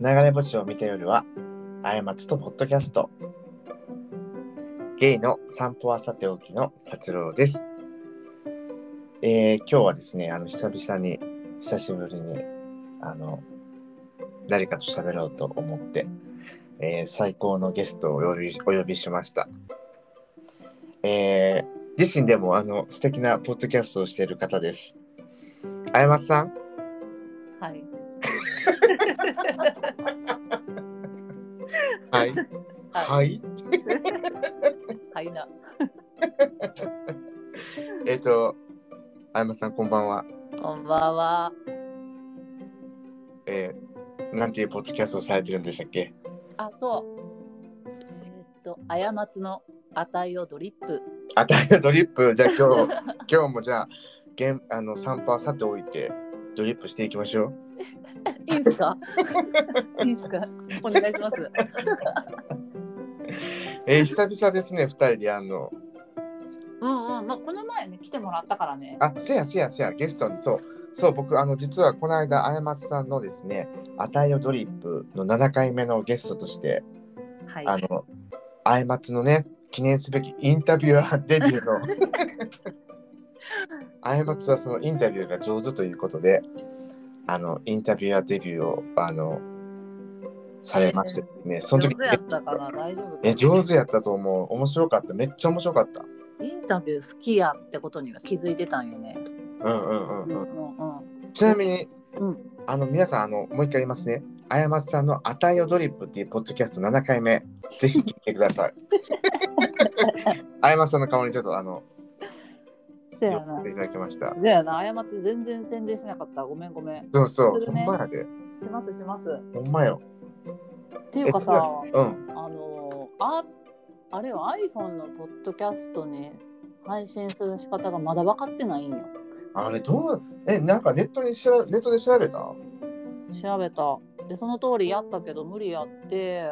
流れ星を見た夜は、過ちとポッドキャスト。ゲイの散歩はさておきの達郎です。えー、今日はですね、あの、久々に、久しぶりに、あの、誰かと喋ろうと思って、えー最高のゲストをお呼びお呼びしました。えー自身でもあの素敵なポッドキャストをしている方です。あやまつさん、はい。はい。はい。はいな。えっ、と、あやまつさん、こんばんは。こんばんは。えー、なんていうポッドキャストをされてるんでしたっけ？あ、そう。えーっと、過ちの値をドリップ。あたりのドリップ、じゃあ今日、今日もじゃあ、げんあの散歩はさておいて、ドリップしていきましょう。いいんすか？いいんすか？お願いします。えー、久々ですね、二人でやんの。うんうん。まあ、この前ね、来てもらったからね。あ、せやせやせや、ゲストに、そう。そう、僕、あの、実はこの間、あやまつさんのですね、あたいよドリップの7回目のゲストとして、はい。あの、あやまつのね、記念すべきインタビュアーデビューの、あやまつはそのインタビューが上手ということで、あの、インタビュアーデビューを、あの、されましてね、その時上手やったかな？大丈夫かえ、上手やったと思う。面白かった。めっちゃ面白かった。インタビュー好きやってことには気づいてたんよね。うんうんうんうんうん。うんちなみに、うん。あの、皆さん、あの、もう一回言いますね。あやまつさんのあたいよドリップっていうポッドキャスト7回目、ぜひ聞いてください。あやまつさんの代わりにちょっと、あの、せやない。ただきました。せやな。過ち全然宣伝しなかった。ごめんごめん。そうそう、ほんまやで。しますします。ほんまよ。っていうかさ、うん。あのああれは iPhone のポッドキャストに配信する仕方がまだ分かってないんよ。あれ、どう、え、なんかネットにしら、ネットで調べた？調べた。で、その通りやったけど無理やって。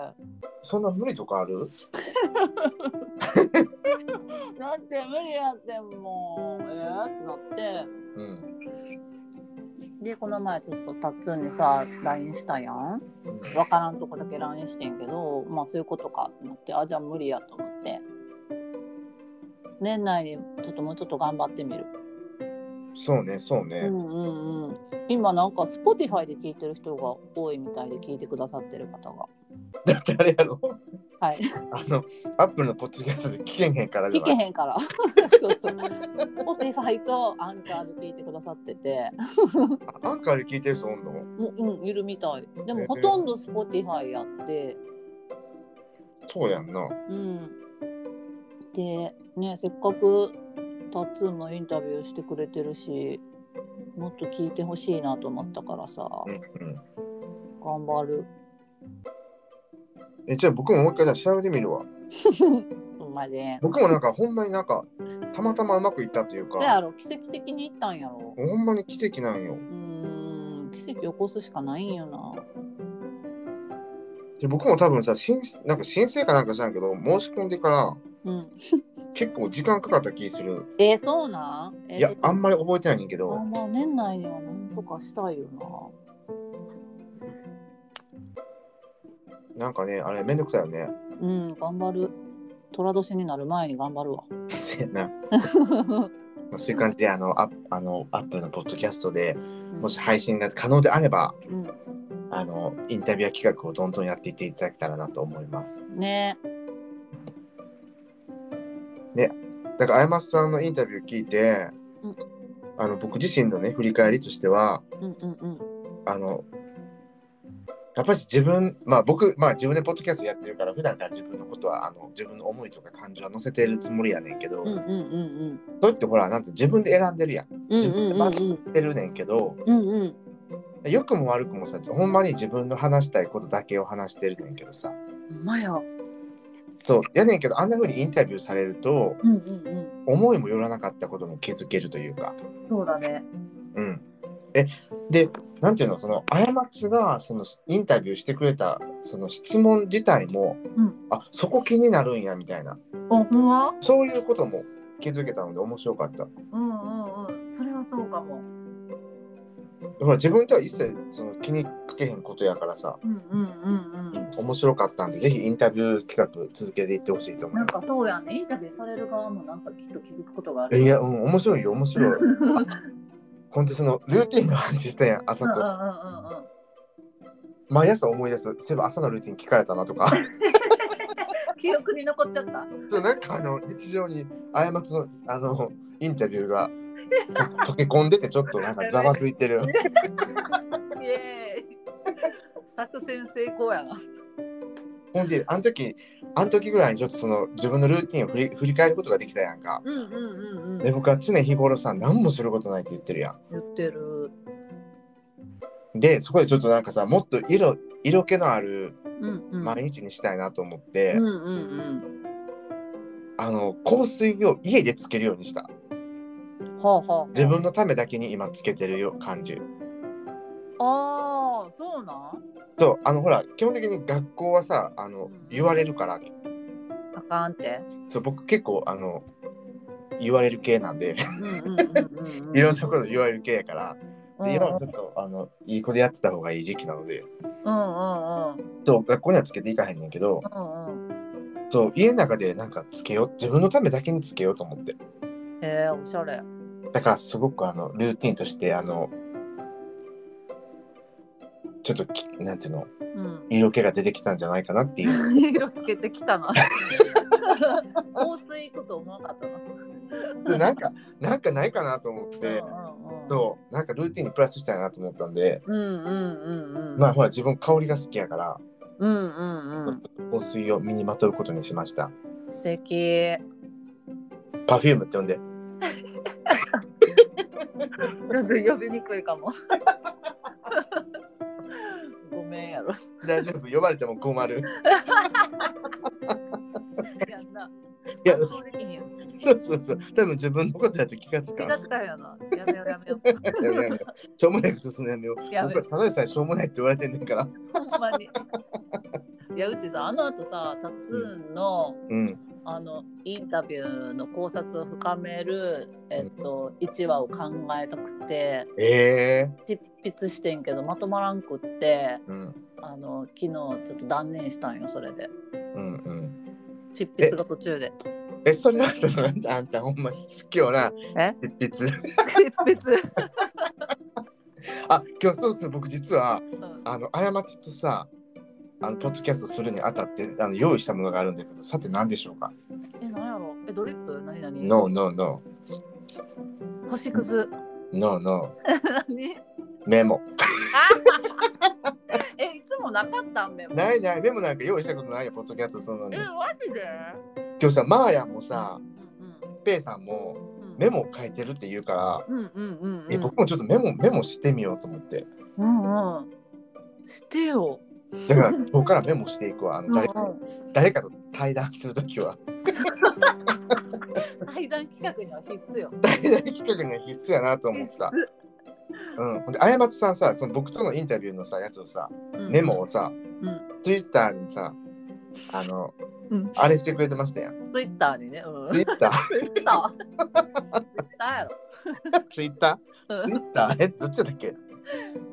そんな無理とかある？だって無理やってもう、えー、ってなって。うん。で、この前ちょっとタッツンにさ、LINE したやん。分からんとこだけ LINE してんけど、まあそういうことかってなって、あ、じゃあ無理やと思って。年内にちょっともうちょっと頑張ってみる。そうね、そうね。うんうんうん、今なんか Spotify で聞いてる人が多いみたいで聞いてくださってる方が。だってあれやろ？はい。あの、アップルのポッドキャストで聞けへんから聞けへんから。そうそう。Spotify とアンカーで聞いてくださってて、アンカーで聞いてる人おんの？もううんいるみたい。でもほとんど Spotify やって、そうやんな。うん。でねせっかくタッツンもインタビューしてくれてるし、もっと聞いてほしいなと思ったからさ、うんうん。頑張る。え、じゃあ僕ももう一回じゃあ調べてみるわ。ほんまで。僕もなんかほんまになんかたまたまうまくいったというかそやろ奇跡的にいったんやろ。ほんまに奇跡なんようーん奇跡起こすしかないんよな。で僕も多分さ申なんか申請かなんか知らんけど申し込んでからうん。結構時間かかった気する。えー、そうなん？えーいやあんままり覚えてないねんけど。あまあ年内にはなんとかしたいよな。んかねあれめんどくさいよね。な。うん、頑張る。寅年になる前に頑張るわ。せやな。まあそういう感じであのアップあのアップルのポッドキャストでもし配信が可能であればうん、あのインタビュアー企画をどんどんやっていっていただけたらなと思います。ねだからあやまさんのインタビュー聞いて、うんあの僕自身のね振り返りとしてはうんうんうん。あのやっぱり自分まあ僕まあ自分でポッドキャストやってるから普段から自分のことはあの自分の思いとか感情は載せてるつもりやねんけど、うんうんうんそれってほらなんて自分で選んでるやんうん。うん自分でまうんうんとめてるねんけど、うんうん。良くも悪くもさほんまに自分の話したいことだけを話してるねんけどさほんまや。そうやねんけどあんな風にインタビューされるとうんうんうん。思いもよらなかったことも気づけるというかそうだね。うんえでなんていうの？その過ちがそのインタビューしてくれたその質問自体も、うんあそこ気になるんやみたいなあ、ほんま？そういうことも気づけたので面白かったうんうんうん。それはそうかも。ほら自分とは一切その気にかけへんことやからさ、うんうんうんうん面白かったんでぜひインタビュー企画続けていってほしいと思いまなんかそうやねインタビューされる側もなんかきっと気づくことがあるす。いや、うん、面白いよ面白い。うんうんうんうんほんとそのルーティンの話したやん朝と。うん毎朝思い出すそういえば朝のルーティン聞かれたなとか 記憶に残っちゃった。そうなんかあの日常に過ちのあのインタビューが溶け込んでてちょっとなんかざわついてる。イエーイ作戦成功やな。ほんであの時あの時ぐらいにちょっとその自分のルーティンを振り振り返ることができたやんか。うんうんうんうん。で僕は常日頃さ何もすることないって言ってるや言ってる。ん。でそこでちょっとなんかさもっと色色気のある。毎日にしたいなと思って、うんうんうん。あの香水を家でつけるようにした。はあはあはあ。自分のためだけに今つけてるよ感じ。ああ、そうなん？そうあのほら基本的に学校はさあのうん言われるからあかんって。そう僕結構あの言われる系なんで。いろんなこと言われる系やからで今はちょっとあのいい子でやってた方がいい時期なのでうんうんうん。そう学校にはつけていかへんねんけどうんうん。そう家の中でなんかつけよう自分のためだけにつけようと思ってへえ、おしゃれ。だからすごくあのルーティンとしてあのちょっときなんていうのうん。色気が出てきたんじゃないかなっていう色つけてきたな。香水行くと思わなかったな。でなんかなんかないかなと思ってうんうんうん。そうなんかルーティンにプラスしたいなと思ったんでうんうんうんうん。まあほら自分香りが好きやからうんうんうん。香水を身にまとうことにしました素敵。パフュームって呼んで ちょっと呼びにくいかも。ごめんやろ。大丈夫呼ばれても困るやんな。いや反応できひんよそうそうそう多分自分のことやって気がつかん気がつかへんよな。やめようやめよう。やめようやめようしょうもないことするのやめようやめ僕はただでさえしょうもないって言われてんねんからほんまに。いやうちさあの後さタッツンのうんあのインタビューの考察を深める、えっと、1話を考えたくてええ執筆してんけどまとまらんくってうん。あの昨日ちょっと断念したんよそれで。うんうん。執筆が途中で。えそれはそのあんたほんま好きよなえ？執筆。執筆、あ今日そうそう僕実はうん。あの過ちとさあのポッドキャストするにあたってあの用意したものがあるんだけどさて何でしょうか？え何やろ？えドリップ？何何 ?No no no 星屑。No no 何？メモ。えいつもなかったん？メモ。ないない。メモなんか用意したことないよポッドキャストするのに。えマジで？今日さマーヤンもさうんペイさんもうん。メモを書いてるって言うから、うんうんうんうん。え僕もちょっとメモメモしてみようと思って。うんうん。してよだから今日からメモしていくわ。あの誰か誰かと対談するときは。対談企画には必須よ。対談企画には必須やなと思った。うん、ほんで過ちさんさその僕とのインタビューのさやつをさうん。メモをさ、うん。ツイッターにさあの、うん。あれしてくれてましたやん。ツイッターにね。うん。ツイッター？ツイッター。ツイッターやろ。ツイッター？うん。ツイッター？えどっちだっけ？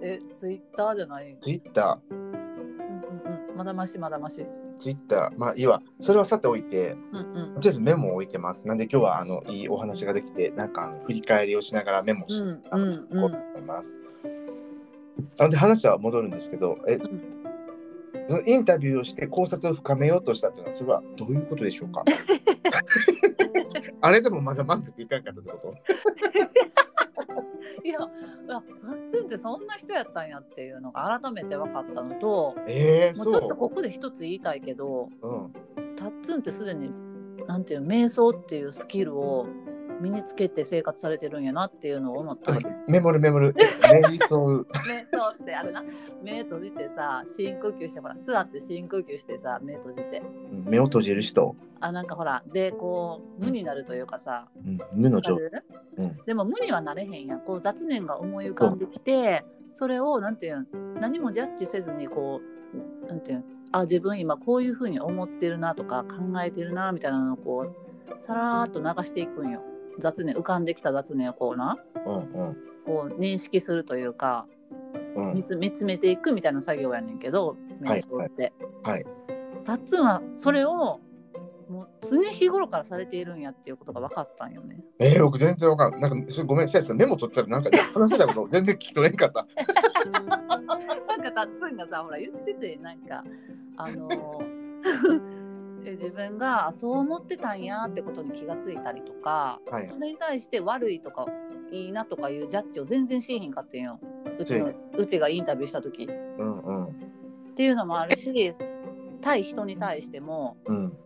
えツイッターじゃないツイッタうんうんうんまだましまだまし。ーツイッター。まあいいわ。それはさておいてうんうん。とりあえずメモを置いてます。なんで今日はあのいいお話ができてなんか振り返りをしながらメモして、うんあのうんうんこうと思います。なので話は戻るんですけどえん。そのインタビューをして考察を深めようとしたというのはそれはどういうことでしょうか？あれでもまだ満足いかんかったってこと？いやあタッツンってそんな人やったんやっていうのが改めて分かったのとえー、もそううちょっとここで一つ言いたいけどうん、タッツンってすでになんていうの瞑想っていうスキルを身につけて生活されてるんやなっていうのを思った。メモるメモる。瞑想。瞑想ってあれな。目閉じてさ深呼吸してほら座って深呼吸してさ目閉じて。うん目を閉じる人、あなんかほらでこう無になるというかさ。うん、無の状わかる？うん。でも無にはなれへんやん。こう雑念が思い浮かんできてそれをなんていうん何もジャッジせずにこうなんていうんあ自分今こういうふうに思ってるなとか考えてるなみたいなのをこうさらーっと流していくんよ雑念浮かんできた雑念をこうなうんうんこう認識するというかうん見つ見つめていくみたいな作業やねんけど瞑想って。はいタッツンはそれをもう常日頃からされているんやっていうことが分かったんよね。えー、僕全然わかんない。なんかごめん、シャイさんメモ取ったらなんか話してたこと全然聞き取れんかった。なんかタッツンがさほら言っててなんかあのえ自分がそう思ってたんやってことに気がついたりとかはい。それに対して悪いとかいいなとかいうジャッジを全然しーひんかってんよ。うちのうちがインタビューした時。っうんうん。ていうのもあるし対人に対してもうん。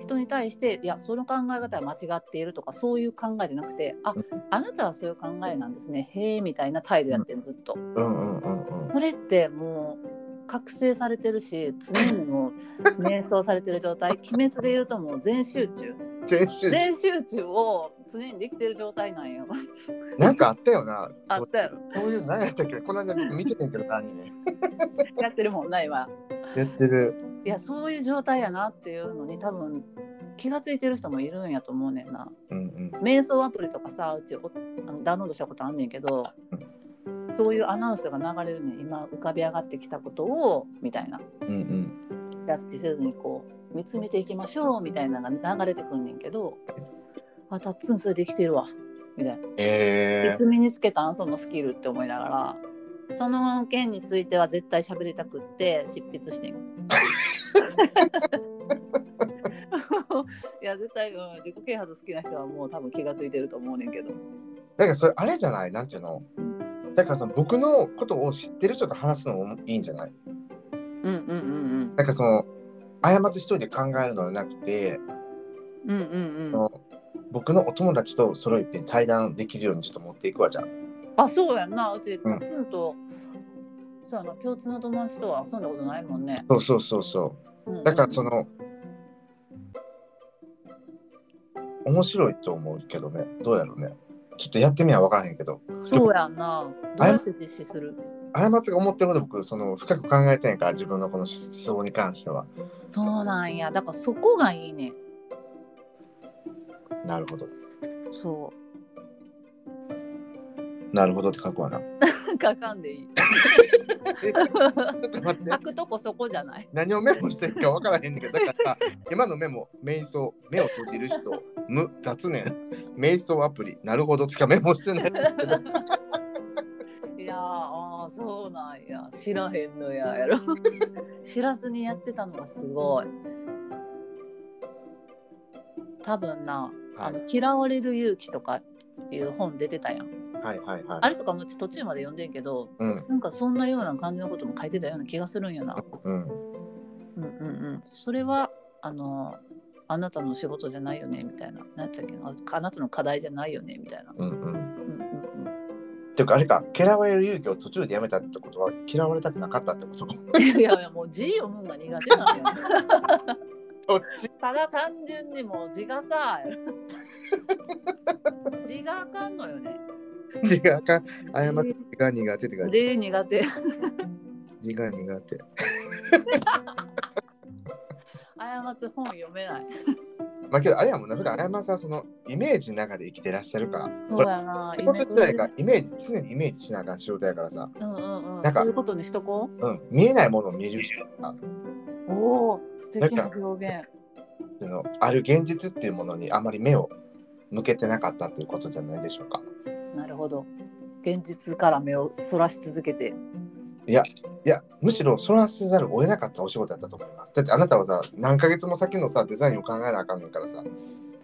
人に対していやその考え方は間違っているとかそういう考えじゃなくてああなたはそういう考えなんですね。へえみたいな態度やってるずっと。うんうんうんうん。それってもう覚醒されてるし常にもう瞑想されてる状態。鬼滅で言うともう全集中。先週全集中を常にできてる状態なんよ。なんかあったよな。あったやろそういう何やったっけこの間僕見ててんけどなアニメ。やってるもんな今。やってる。いやそういう状態やなっていうのに多分気がついてる人もいるんやと思うねんな。うんうん。瞑想アプリとかさうちおあのダウンロードしたことあんねんけどそういうアナウンスが流れるねん今浮かび上がってきたことをみたいな。うんうん。ジャッジせずにこう見つめていきましょうみたいなのが流れてくんねんけどあタッツンそれできてるわみたいな。えいつ身につけたんそのスキルって思いながらその件については絶対喋りたくって執筆してん。いや絶対、うん、自己啓発好きな人はもう多分気がついてると思うねんけど。ー、だからそれあれじゃない？なんていうの？だからその僕のことを知ってる人と話すのもいいんじゃない？うんうんうんなんかその過ち一人で考えるのではなくて、うんうんうん。僕のお友達とそれをいっぺん対談できるようにちょっと持っていくわじゃあ。あそうやんな。うちうん。タツンと、そうやな共通の友達とは遊んだことないもんね、そうそうそうそう。うんうん。だからその、面白いと思うけどね、どうやろうね。ちょっとやってみな分からへんけど、そうやんな。どうやって実施する？過ちが思ってるほど僕、その深く考えてんから、自分のこの思想に関しては。そうなんや。だからそこがいいね。なるほど。そなるほどって書くわな。う 書かんでいい。え ちょっと待って。書。くとこそこじゃない。何をメモしてるか分からへんねんけど、だから今のメモ、瞑想、目を閉じる人、無、雑念、瞑想アプリ、なるほどしかメモしてない。いやーあーそうなんや。知らへんのや。やろ知らずにやってたのがすごい。多分な「あの嫌われる勇気」とかいう本出てたやんはいはいはい。あれとかも途中まで読んでんけどうんなんかそんなような感じのことも書いてたような気がするんやなうん。うんうんうんそれはあのあなたの仕事じゃないよねみたいな何やったっけ？なあなたの課題じゃないよねみたいなうんうん。うんていうかあれか嫌われる勇気を途中でやめたってことは嫌われたくなかったってこと？いやいやもう字読むんが苦手なんよ。ただ単純にもう字がさ字があかんのよね。字があかん謝って字が苦手って感じ字苦手。字が苦手過つ本読めない。まあけどあれやもんな普段あやまさんそのイメージの中で生きてらっしゃるからそうやな。仕事自体がイメージ常にイメージしなあかん仕事やからさ、うんうんうん。なんかそういうことにしとこうん、見えないものを見るあう。おお、素敵な表現。そのある現実っていうものにあまり目を向けてなかったっていうことじゃないでしょうかなるほど。現実から目をそらし続けて。いやいやむしろそらせざるを得なかったお仕事だったと思いますだってあなたはさ何ヶ月も先のさデザインを考えなあかんねんからさ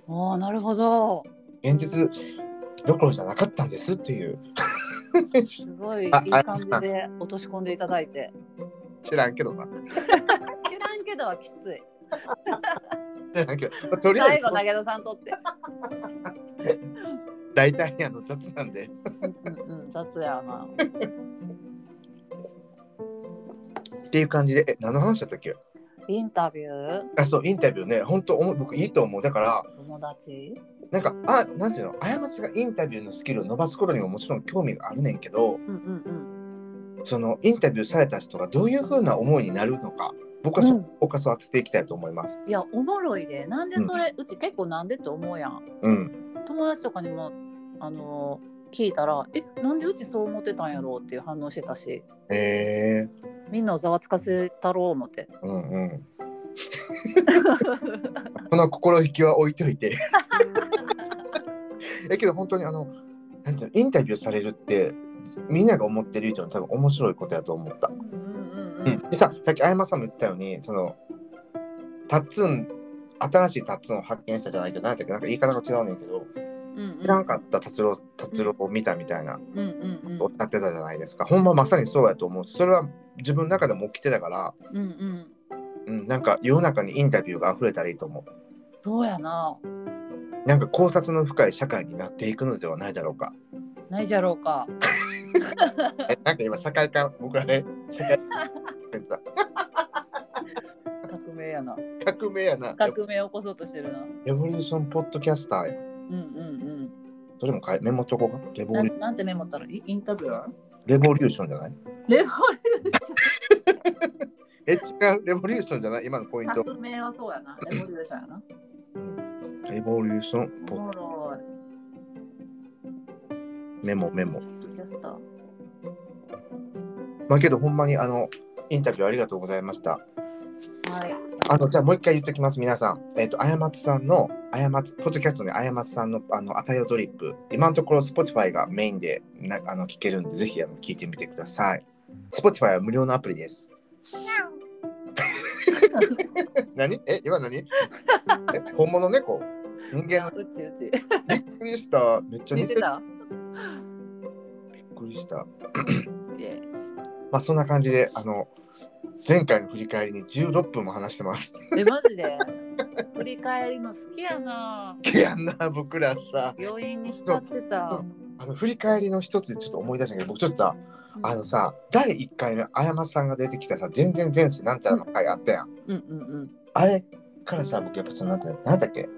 おお、なるほど。現実どころじゃなかったんですっていうすごいいいああ感じで落とし込んでいただいて。知らんけどな 知らんけどはきつい。知らんけど、まあとりあえず最後、投げ出さんとって。大体あの雑なんでうんうん、雑やな。っていう感じでえ何の話だったっけ？インタビュー？あそうインタビューね本当僕いいと思うだから友達？なんかあなんていうの？過ちがインタビューのスキルを伸ばすことにももちろん興味があるねんけどうんうんそのインタビューされた人がどういうふうな思いになるのか僕はそこをそ当てていきたいと思います。うん。いや、おもろいで。なんでそれ、うち結構なんでって思うやん。うん友達とかにも、あの、聞いたら「えなんでうちそう思ってたんやろ?」っていう反応してたしへえみんなをざわつかせたろう思って。うんうん。この心意気は置いといて。えけど本当にあのなんていうのインタビューされるってみんなが思ってる以上に多分面白いことやと思った。うんうんうん、でささっきあやまさんも言ったようにそのタッツン新しいタッツンを発見したじゃないけど何だっけなんか言い方が違うねんけどうんうん知らんかった達郎達郎を見たみたいなうんうんうんおってたじゃないですか。ほんままさにそうやと思うしそれは自分の中でも起きてたから、うんうんうん、なんか世の中にインタビューが溢れたらいいと思う。そうやななんか考察の深い社会になっていくのではないだろうか。ないじゃろうか えなんか今社会科僕らね社会革命やな。革命やな。革命を起こそうとしてるな。レボリューションポッドキャスターや。うんうんそれもかいメモっとこうか。レうんなボリんなんてメモったらいい？インタビュアー？レボリューションじゃない？レボ え違う。レボリューションじゃない？今のポイント。革命はそうやな。レボリューションやな。レボリューションポおもろい。メモメモ。キャスター。まあけどほんまにあのインタビューありがとうございました。はいあのじゃあもう一回言っておきます皆さん。えっ、とあやまつさんのあやまつポッドキャストであやまつさんのあのあたよドリップ今のところ Spotify がメインでなあの聞けるんでぜひあの聞いてみてください。Spotify は無料のアプリです。何？え今何？え本物猫？人間の？うちうちびっくりした。めっちゃ似てた？びっくりした。まあそんな感じであの前回の振り返りに16分も話してます。えマジで？振り返りの好きやな。いやんな僕らさ。病院に浸ってそたう。あの振り返りの一つでちょっと思い出したけど僕ちょっとさあのさ第1回目あやまさんが出てきたさ全然前世なんちゃらの回あったやん。うんうんうん。あれからさ僕やっぱそのなんてなんだっけ？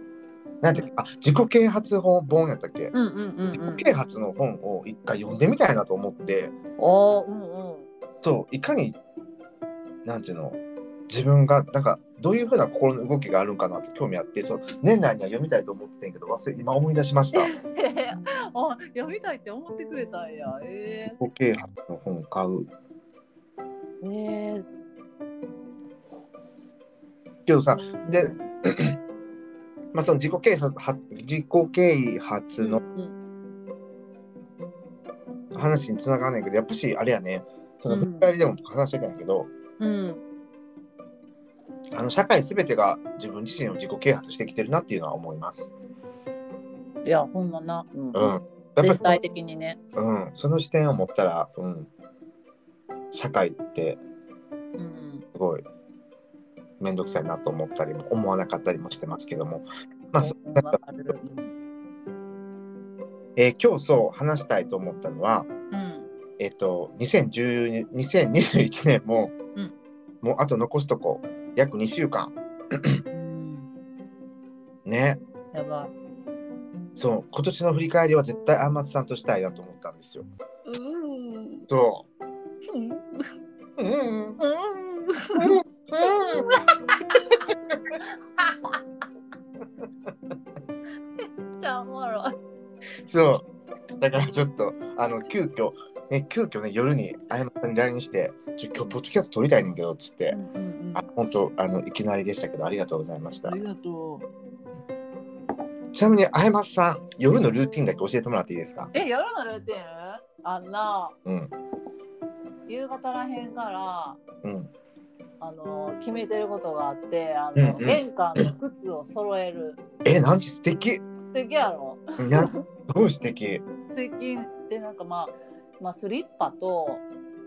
なんだっけ？あ自己啓発本本やったっけ、うんうんうんうん。自己啓発の本を一回読んでみたいなと思って。おーうんうん。そういかになんていうの？自分がなんかどういうふうな心の動きがあるんかなって興味あってそう年内には読みたいと思ってたんやけど忘れ今思い出しました。あ読みたいって思ってくれたんや。え自己啓発の本を買う。ー、えー、けどさで まあその自己啓発は自己啓発のうん話につながんねんけどやっぱしあれやね。そのうん。振り返りでも話してたんやけど、うんあの社会すべてが自分自身を自己啓発してきてるなっていうのは思います。いやほんまな、うん。うん。やっぱ絶対的にね。うん、その視点を持ったら、うん、社会ってうん。すごい面倒くさいなと思ったりも思わなかったりもしてますけども、まあそうんわかるえー今日そう話したいと思ったのは、うん。えっと2010 2021年も、うんもうあと残すとこ約2週間。うん。ね。やば。いそう。今年の振り返りは絶対あんまつさんとしたいなと思ったんですよ。うーそう。ん。う。うん。うん。うん。うん。めっちゃおもろいそう。だからちょっとあの急遽ね急遽ね夜にあやまさん。に LINE して「ちょ今日ポッドキャスト撮りたいねんけど」っつって、うんうんあ本当あのいきなりでしたけどありがとうございました。あり。がとう。ちなみにあやまさん夜のルーティンだけ教えてもらっていいですか？え夜のルーティン？あんな。うん。夕方らへんからうん。あの決めてることがあってあの、うんうん。玄関の靴を揃える。えなんち素敵。素敵やろ？なすごい素敵。素敵。でなんかまあまあスリッパと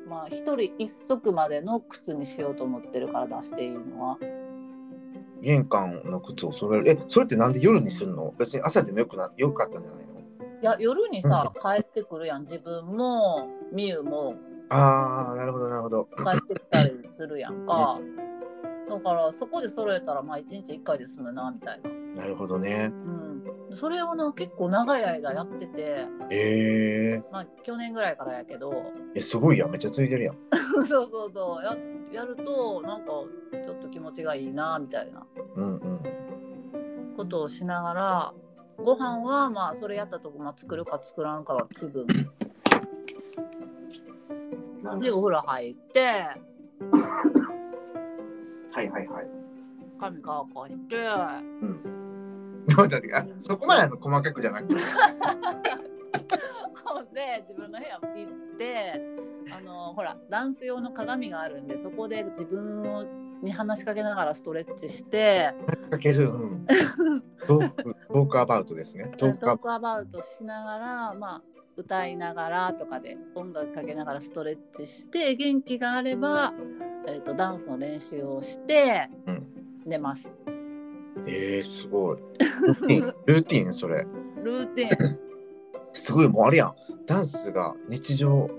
まあ一人一足までの靴にしようと思ってるから出していいのは。玄関の靴を揃える。えそれってなんで夜にするの？別に朝でもよくなよかったんじゃないの？いや夜にさ帰ってくるやん。自分もみゆも。ああなるほどなるほど。帰ってきたりするやんか。だからそこで揃えたらまあ一日一回で済むなみたいな。なるほどね。うん、それをな結構長い間やってて、え。ー、まあ、去年ぐらいからやけど。えすごいやん。めっちゃついてるやん。そうそうそう。ややるとなんかちょっと気持ちがいいなみたいな。うんうんことをしながらご飯はまあそれやったとこ、まあ、作るか作らんかは気分。でお風呂入って。はいはいはい。髪乾かして。うん。そこまであの細かくじゃなくて？ほ んで自分の部屋行ってあのほらダンス用の鏡があるんでそこで自分をに話しかけながらストレッチしてかける。うん。トーク、トークアバウトですね。トトークアバウトしながらまあ歌いながらとかで音楽かけながらストレッチして元気があれば、えー、とダンスの練習をしてうん寝ます。えー、すごい。ルーティン、ルーティンそれ。ルーティン。すごい、もうあれやん。ダンスが日常、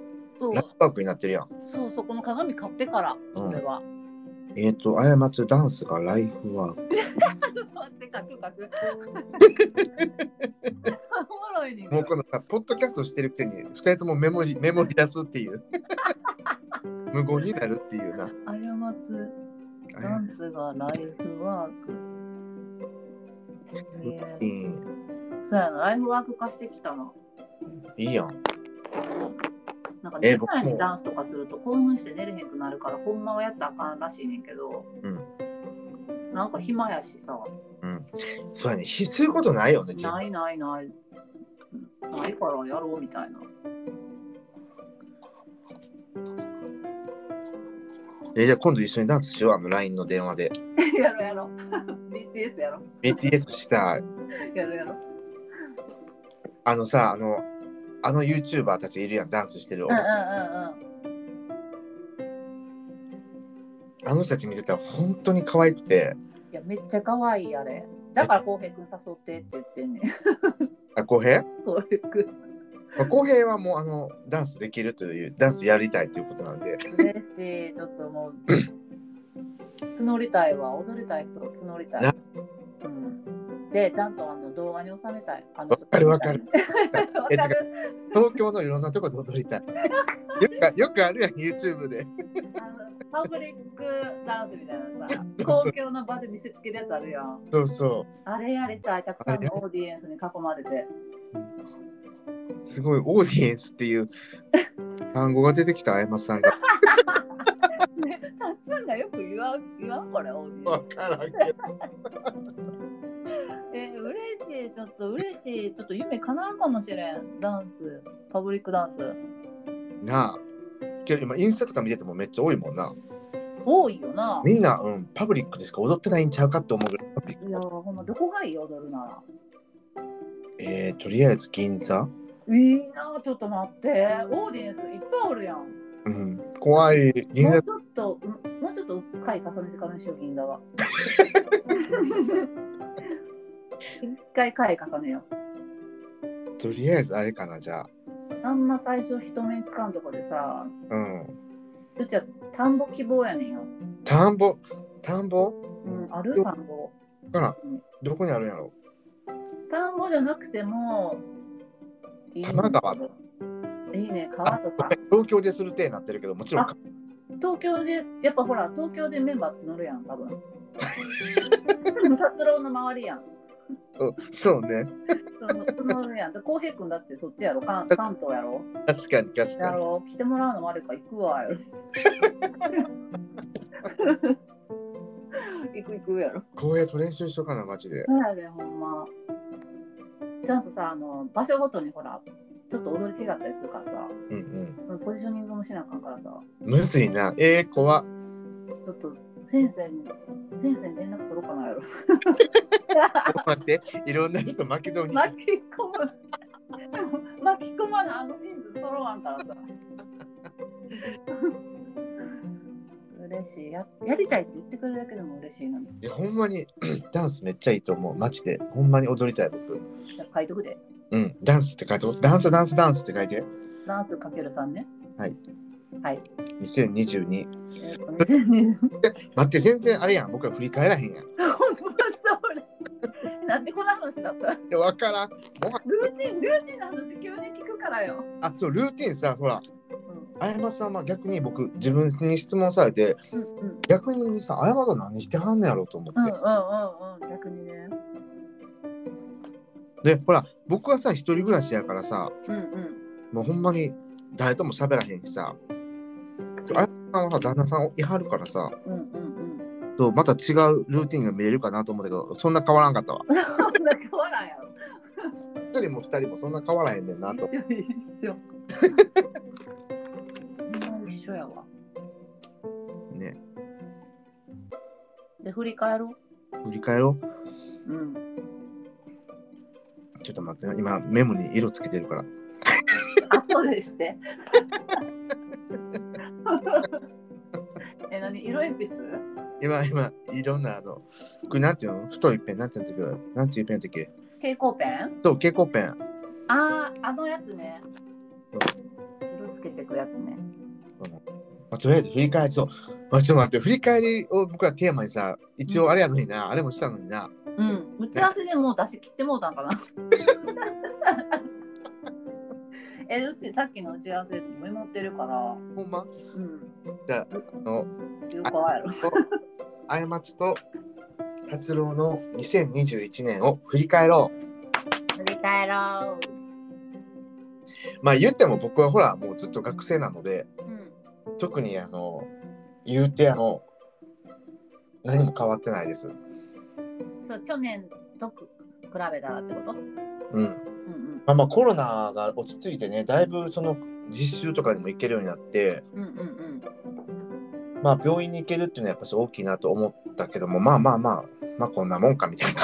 ラップワークになってるやん。そうそこの鏡買ってからそれは。えっ、ー、と、あやまつダンスがライフワーク。ちょっと待って書く書く。おもろいねもうこのさポッドキャストしてるくせに、二人ともメモリ、メモリ出すっていう。無言になるっていうな。あやまつダンスがライフワーク。えいー、いそうやな、ライフワーク化してきたな。いいやん。なんかえ寝る前にダンスとかすると興奮して寝れへんくなるから、ほんまはやったらあかんらしいねんけど、うん。なんか暇やしさ、うん。そうやね。ひすることないよね、ないないない。ないからやろうみたいな。えじゃあ今度一緒にダンスしよう、あの LINE の電話で。やろうやろう。BTS やろ BTS した、う。やろうやろう。あのさ、あの、あの YouTuber たちいるやん、ダンスしてるうんうん男。うんうん。あの人たち見てたら本当に可愛くて、いや、めっちゃ可愛いあれ。だから浩平くん誘ってって言ってんねん。あ、浩平？浩平くん。まあ浩平はもうあのダンスできるという、ダンスやりたいということなんで、嬉しい。ちょっともう、募りたいわ。踊りたい人を募りたいな。うん、で、ちゃんとあの動画に収めたい。あのわかるわかる。わかる。東京のいろんなとこで踊りたい。よくよくあるやん、YouTube で。パブリックダンスみたいなさ、公共の場で見せつけるやつあるやん。そうそあれやりたい。たくさんのオーディエンスに囲まれて。う。すごい、オーディエンスっていう単語が出てきた、あやまさんが。ね、たっつんがよく言わん言わんこれ、オーディエンス。わからんけど。えー、嬉しい、ちょっと嬉しい、ちょっと夢叶うかもしれん、ダンス、パブリックダンス。なあ。けど今、インスタとか見ててもめっちゃ多いもんな。多いよな。みんな、うん、パブリックでしか踊ってないんちゃうかって思うぐらいパブリックいや、ほんま、どこがいい踊るなら。えー、とりあえず銀座？いいな、ちょっと待って。オーディエンスいっぱいおるやん。うん、怖い。銀座もうちょっと、うんもうちょっと回重ねてからにしよう、銀座は。一回回重ねよとりあえずあれかな、じゃあ。う。あんま最初人目につかんとこでさ、うん。うちは田んぼ希望やねんよ。田んぼ、田んぼ？うん、ある？田んぼ。あら？うんどこにあるんやろ？田んぼじゃなくても、多摩川？いいね、川とか。東京でするてになってるけど、もちろんあ東京で、やっぱほら、東京でメンバー募るやん、多分。達郎の周りやん。そうそうね。募るやん。で、浩平君だってそっちやろ、関関東やろ。確かに確かに。やろう、来てもらうのもあるから行くわよ。行く行くやろ。こうやって練習しとかな、マジで。そうやで、ほんま。ちゃんとさ、あの場所ごとにほら、ちょっと踊り違ったりするからさ、うんポジショニングもしなあかんからさ、うん。むずいな。えー、怖っ。ちょっと先生に、先生に連絡取ろうかなやろ。待って、いろんな人巻き添えに。巻き込む。でも巻き込まなあの人数揃わんからさ。嬉しいや。やりたいって言ってくれるだけでも嬉しいのに。いや、ほんまにダンスめっちゃいいと思う。マジで。ほんまに踊りたい、僕。じゃあ書いとくで。うん。ダンスって書いて、ダンス、ダンス、ダンスって書いて。ダンスかける3ね。はい。はい。2022。えっ、と、2020待って、全然あれやん。僕は振り返らへんやん。いほんまそれ。なんでこんな話だった？や、わからん。ルーティン、ルーティンの話急に聞くからよ。あ、そう、ルーティンさ、ほら、うんあやまさんは逆に僕、自分に質問されて、うんうん逆にさ、あやまさん何してはんねやろうと思って。うんうんうんうん逆にね。でほら僕はさ一人暮らしやからさうんうん。もうほんまに誰とも喋らへんしさあやさんは旦那さんいはるからさうんうんうん。そうまた違うルーティンが見れるかなと思うんだけどそんな変わらんかったわ。そんな変わらんやろ。一人も二人もそんな変わらへんねんなと。一緒一緒。やわ。ね。で振り返ろ振り返ろうう。うんちょっと待ってな今メモに色つけてるから。後でして え何？色鉛筆？今今いろんなあのこれなんていうの？太いペンなんていうんだっけ？なんていうペンだっけ？蛍光ペン？そう蛍光ペン。あああのやつね。色つけてくやつね。まあ、とりあえず振り返りそう、まあ、ちょっと待って振り返りを僕らテーマにさ一応あれやのにな、あれもしたのになうん。打ち合わせでもう出し切ってもうたんかな。えうちさっきの打ち合わせメモってるから。ほんま？うん。じゃああのよくわやろ。過ちと達郎の2021年を振り返ろう。振り返ろう。まあ言っても僕はほらもうずっと学生なのでうん。特にあの言うてあの何も変わってないですそう去年とく比べたらってこと？うん。うんうん。まあまあコロナが落ち着いてねだいぶその実習とかにも行けるようになってうんうんまあ病院に行けるっていうのはやっぱし大きいなと思ったけどもまあまあまあまあこんなもんかみたいな。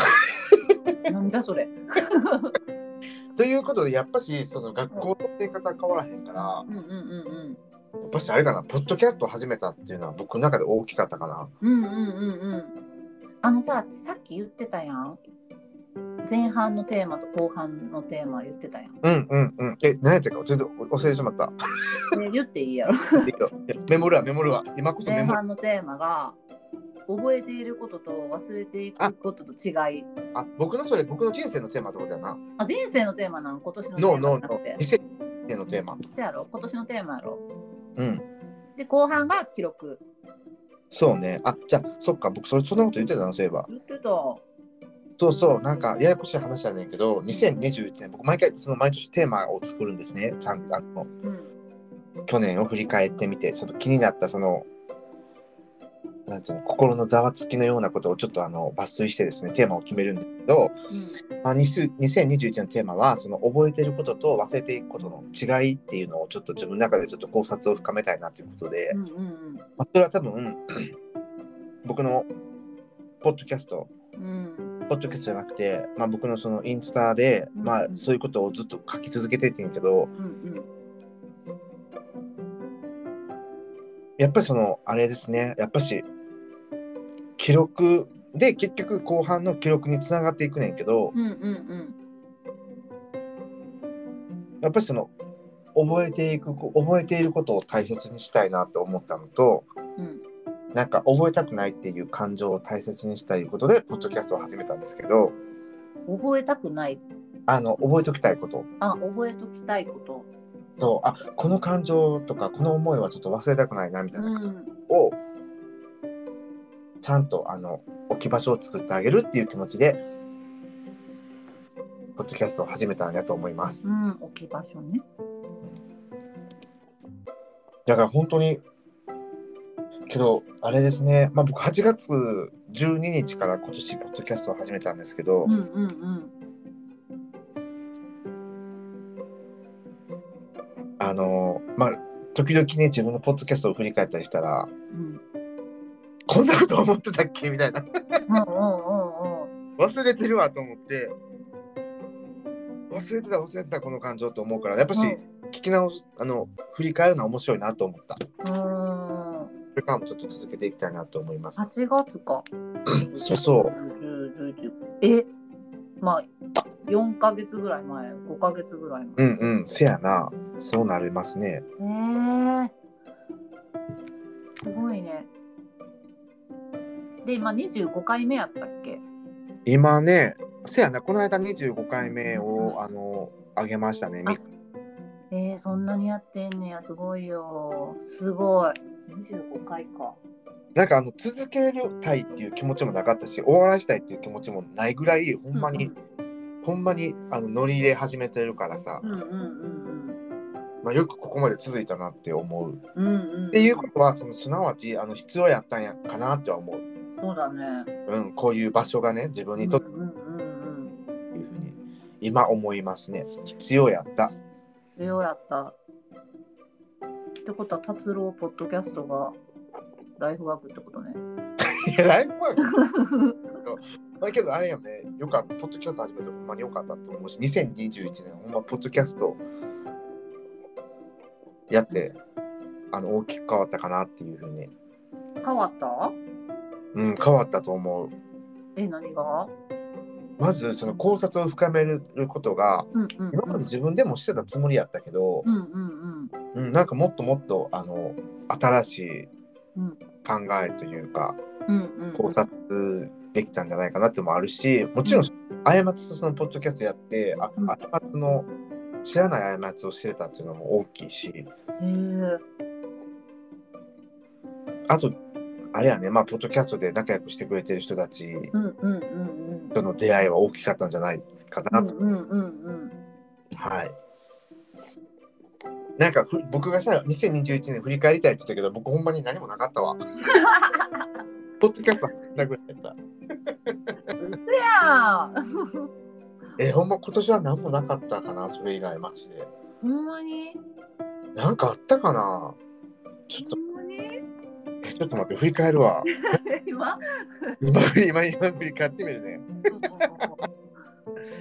う んなんじゃそれ。ということでやっぱしその学校の生活は変わらへんからうんうんうんやっぱしあれかなポッドキャストを始めたっていうのは僕の中で大きかったかな。うんうんうんうんうんあのささっき言ってたやん前半のテーマと後半のテーマ言ってたやんうんうんうん。え何やったか全然忘れてしまった。で言っていいやろメモるわメモるわ今こそメ前。半のテーマが覚えていることと忘れていくことと違いあ僕のそれ僕の人生のテーマってことやな。あ人生のテーマなん？今年のテーマノーノーノじゃなくてー。2000年のテーマ。そうやろ？今年のテーマやろ？うん。で後半が記録そうね。あじゃあそっか僕それそんなこと言ってたなそういえば。言ってたそうそうなんかややこしい話やねんけど2021年僕毎回その毎年テーマを作るんですね。ちゃんとあのうん去年を振り返ってみてその気になったそのなんていうの心のざわつきのようなことをちょっとあの抜粋してですねテーマを決めるんですけど、うん。まあ、20 2021のテーマはその覚えてることと忘れていくことの違いっていうのをちょっと自分の中でちょっと考察を深めたいなということで、うんうんまあ、それは多分 僕のポッドキャストうん。ポッドキャストじゃなくて、まあ、僕のそのインスタで、うん。まあ、そういうことをずっと書き続けててんけど、うんうん。やっぱりそのあれですねやっぱし記録で結局後半の記録につながっていくねんけどうんうんうんやっぱりその覚えていく覚えていることを大切にしたいなと思ったのとうんなんか覚えたくないっていう感情を大切にしたいことでポッドキャストを始めたんですけど覚えたくない。あの覚えておきたいこと。あ覚えときたいこと。とあこの感情とかこの思いはちょっと忘れたくないなみたいなうん。をちゃんとあの置き場所を作ってあげるっていう気持ちでポッドキャストを始めたんやと思います。う。ん置き場所ね。だから本当にけどあれですね、まあ、僕8月12日から今年ポッドキャストを始めたんですけど、うんうんうん。あのまあ時々ね自分のポッドキャストを振り返ったりしたらうんこんなこと思ってたっけ？みたいな。うんうんうんうん。忘れてるわと思って。忘れてた忘れてたこの感情と思うからやっぱし、聞き直すあの振り返るのは面白いなと思った。うん。これからもちょっと続けていきたいなと思います。8月か。そうそう。10 11えまあ4ヶ月ぐらい前5ヶ月ぐらい前。うんうん、せやな。そうなりますね。え。ー、すごいねで今25回目やったっけ？今ね、せやな、この間25回目をあの上げましたね。みえー、そんなにやってんねやすごいよ。すごい。25回か。なんかあの続けるたいっていう気持ちもなかったし、終わらしたいっていう気持ちもないぐらい、ほんまにうんほんまにあのノリで始めてるからさ、うんうんうん。まあ、よくここまで続いたなって思う。うんうんうん。っていうことはそのすなわちあの必要やったんやかなっては思う。そうだね。うん、こういう場所がね自分にとってうんうんうんいうふうに今思いますね。必要やった。必要やった。ってことは達郎ポッドキャストがライフワークってことね。いやライフワーク？だけどあれよね、よかった。ポッドキャスト始めてほんまによかったと思うし、2021年ほんまポッドキャストやって、あの大きく変わったかなっていうふうに、変わった？うん、変わったと思う。え何が？まずその考察を深めることが、うんうんうん。今まで自分でもしてたつもりやったけど、うんうんうん。うん、なんかもっともっとあの新しいうん考えというか、うんうん。考察できたんじゃないかなってもあるし、もちろん、過ちとそのポッドキャストやって、あうん。過ちの知らない過ちを知れたっていうのも大きいし、へえ。あと、あれやね、まあ、ポッドキャストで仲良くしてくれてる人たちとの出会いは大きかったんじゃないかなと。はい。なんかふ僕がさ、2021年振り返りたいって言ったけど、僕ほんまに何もなかったわ。ポッドキャストなくなった。うせやん え、ほんま今年は何もなかったかな、それ以外マジで。ほんまに？なんかあったかな？ちょっと、ちょっと待って、振り返るわ。今？今、今、今振り返ってみるね。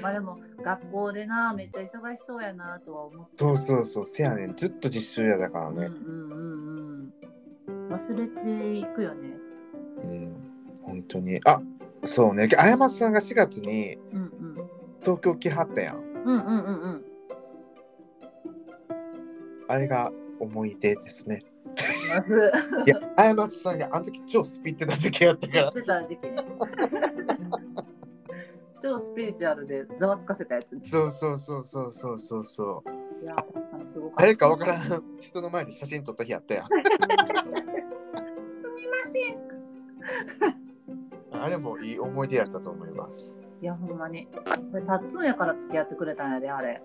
まあでも学校でなめっちゃ忙しそうやなとは思ってそうそうそう、せやねん。ずっと実習やだからね。うんうんうんうん忘れていくよねうん、本当に。あ、そうね。あやまさんが4月に東京来はったやん。うんうんうんうんあれが思い出ですね。まずいや、あやまさんがあの時超スピってた時やったから。出た時期ね 超スピリチュアルでざわつかせたやつねそうそうそうそうそうそうそう。いすごか誰かわからん人の前で写真撮った日やったやん。すみませんあれもいい思い出やったと思います。いやほんまにこれタッツンやから付き合ってくれたんやであれ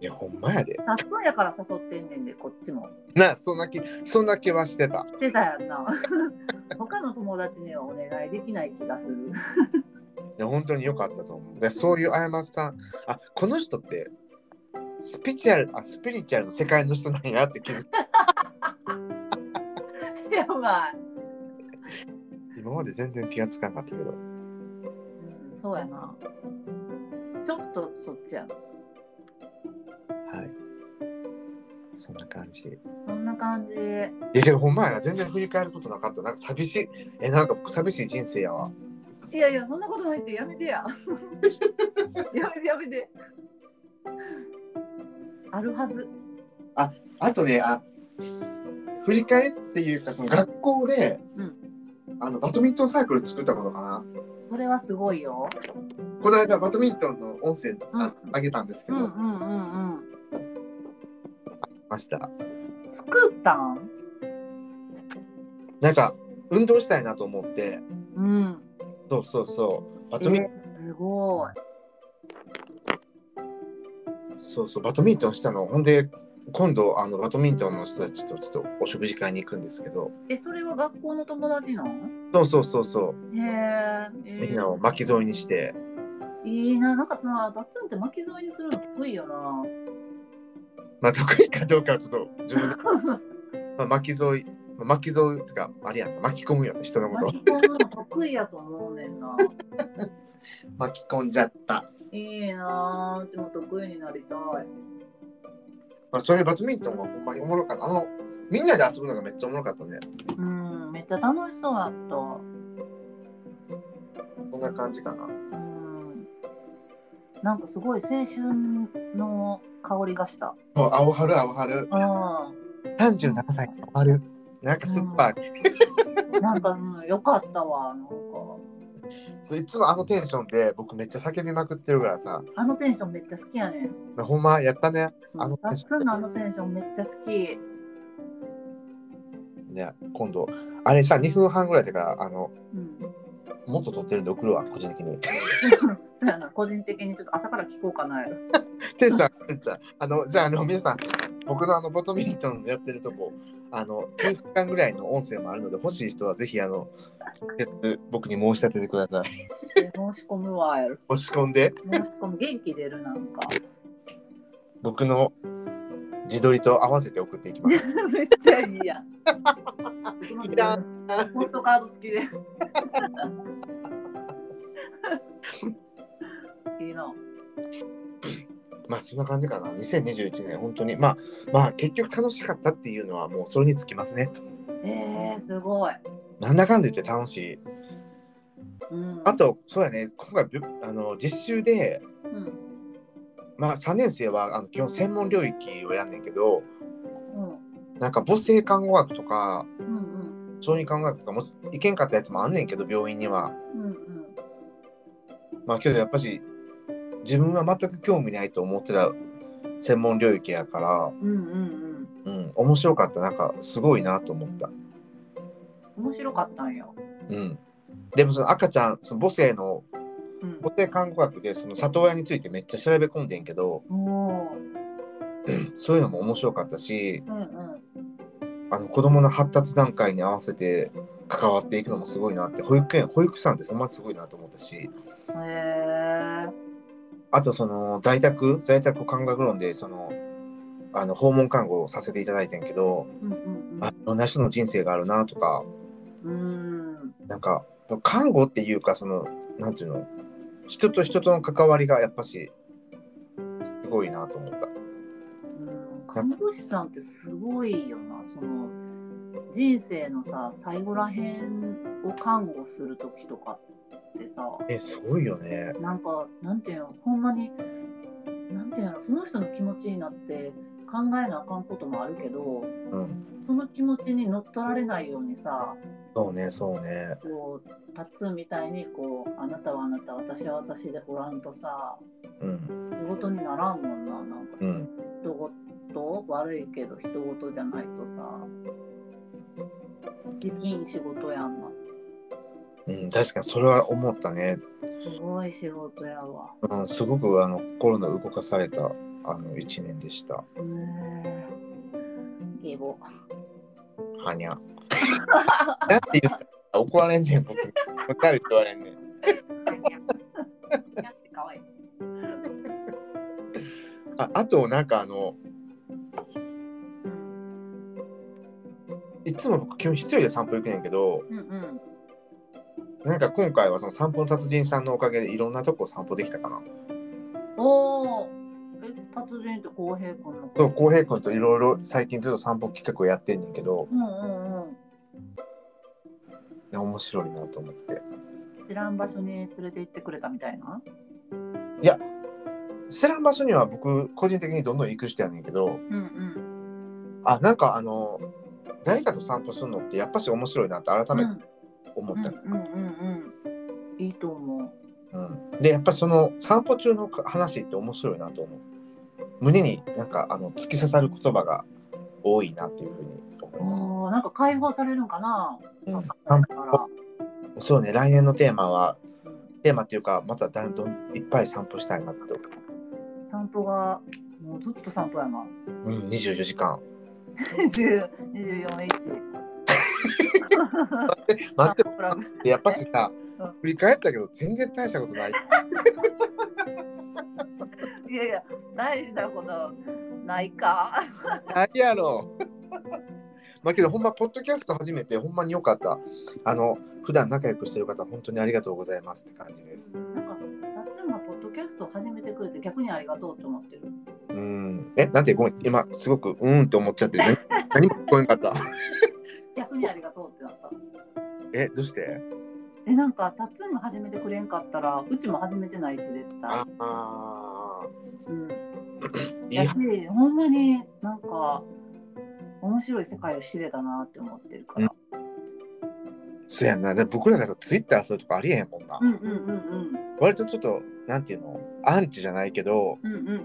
いや、ほんまやで。タッツンやから誘ってんねんでこっちもなあ、そんな気、そんな気はしてた。してたやんな 他の友達にはお願いできない気がするいや本当に良かったと思う。でそういうあやまさん、あこの人ってスピリチュアルあスピリチュアルの世界の人なんやって気づい やばい、今まで全然気がつかなかったけど。うん、そうやなちょっとそっちやなはい。そんな感じ。いそんな感じやけどほんまやな、全然振り返ることなかった。なんか寂しい。え、なんか僕寂しい人生やわ。いやいやそんなことないってやめてや やめてやめてあるはずあとね、あ振り返りっていうか、その学校で、うんあのバドミントンサークル作ったことかな。それはすごいよこの間バドミントンの音声あげたんですけど、うんうんうんうんました。作ったん？なんか運動したいなと思って、うん。そうそうそう。バえドミン、ー、すごい。そうそう。バドミントンしたの。ほんで今度あのバドミントンの人たちとちょっとお食事会に行くんですけど、えそれは学校の友達なの？そうそうそうそう。へーえー。みんなを巻き添えにして、いいななんかさバッツンって巻き添えにするの得意よなまあ得意かどうかはちょっと自分で、まあ、巻き添え、まあ、巻き添えってかあれやん巻き込むよね人のこと巻き込むの得意やと思うねんな 巻き込んじゃった。いいなうちも得意になりたいまあそれバドミントンはほんまにおもろかった。あのみんなで遊ぶのがめっちゃおもろかったね。うんめっちゃ楽しそうやったそんな感じかな。うんなんかすごい青春の香りがしたもう青春青春。うん37歳青春。なんか酸っぱい。なんか、うん、よかったわなんかそういつもあのテンションで僕めっちゃ叫びまくってるからさ。あのテンションめっちゃ好きやねんほんまやったね。あのバッツンのあのテンションめっちゃ好きね今度あれさ2分半ぐらいだからあのうんもっと撮ってるんで送るわ個人的に。そうやな個人的にちょっと朝から聞こうかな。や るテンション上がっちゃう。あのじゃああの皆さん僕のあのボトミントンやってるとこあの9分間ぐらいの音声もあるので欲しい人はぜひあの僕に申し立ててください。申し込むわ。や る申し込んで。申し込む。元気出るなんか。僕の自撮りと合わせて送っていきます。めっちゃいいやん。いらん。ポストカード付きで。いいな。まあそんな感じかな。2021年本当に。まあまあ結局楽しかったっていうのはもうそれにつきますね。えー、すごい、なんだかんだ言って楽しい。うん、あとそうやね。今回ぶあの実習でうんまあ3年生はあの基本専門領域をやんねんけどうん。なんか母性看護学とかうん小児看護学とかもいけんかったやつもあんねんけど病院には。うんうん。まあけどやっぱし自分は全く興味ないと思ってた専門領域やからうんうんうん。うん面白かった。なんかすごいなと思った。面白かったんやうん。でもその赤ちゃんその母性のうん。母性看護学でその里親についてめっちゃ調べ込んでんけどそういうのも面白かったしうんうん。あの子供の発達段階に合わせて関わっていくのもすごいなって保育園保育士さんってそんますごいなと思ったしあとその在宅在宅看護論でそのあの訪問看護をさせていただいてんけどうんうんあいろんな人の人生があるなとかうん。うんなんか看護っていうかそのなんていうの人と人との関わりがやっぱしすごいなと思った。うん看護師さんってすごいよなその人生のさ最後らへんを看護する時とかってさえすごいよね。なんかなんていうのほんまになんていうのその人の気持ちになって考えなあかんこともあるけどうん。その気持ちに乗っ取られないようにさそうねそうね。こうタッツンみたいにこうあなたはあなた私は私でおらんとさうん仕事にならんもんななんかうん。人事悪いけど人事じゃないとさできん仕事やんなうん、確かにそれは思ったね。すごい仕事やわうん、すごくあの心の動かされたあの一年でした。ねえ義母はにゃ。なんて言った 怒られんねん、僕。誰って言われんねん。ああと、なんかあの、うんいつも僕、基本一人で散歩行くねんけど、うんうんなんか今回はその散歩の達人さんのおかげでいろんなとこ散歩できたかな。おおえ達人って浩平君のそう、浩平君といろいろ最近ずっと散歩企画をやってんねんけど、うんうんうん。面白いなと思って。知らん場所に連れて行ってくれたみたいな？いや、知らん場所には僕、個人的にどんどん行く人やねんけど、うんうん。あ、なんかあの、誰かと散歩するのってやっぱし面白いなって改めて思った。うんうんうんうん。いいと思ううん。でやっぱりその散歩中の話って面白いなと思う。胸になんかあの突き刺さる言葉が多いなっていうふうに思いなんか解放されるんかな。うん。そうね来年のテーマはうんテーマっていうかまただんどんいっぱい散歩したいなって思散歩がもうずっと散歩やな。う。うん24時間。20 24日。待って。散歩クラブ。やっぱしさうん振り返ったけど全然大したことない。いやいや大事なことないか何やろまあけどほんまポッドキャスト初めてほんまによかった。あの普段仲良くしてる方本当にありがとうございますって感じです。なんかタツンがポッドキャストを始めてくれて逆にありがとうって思ってるうん。え、なんでごめん、今すごくうーんって思っちゃって、何 何も聞こえんかった。逆にありがとうってなったえ、どうして？えなんかタツンが始めてくれんかったらうちも始めてないし絶対ああうんー、いやほんまになんか面白い世界を知れたなって思ってるから。そうやんな。で僕らがさ、ツイッターするとかありえへんもんな。うんうんうん割とちょっと、なんていうの、アンチじゃないけど、うんうんうんう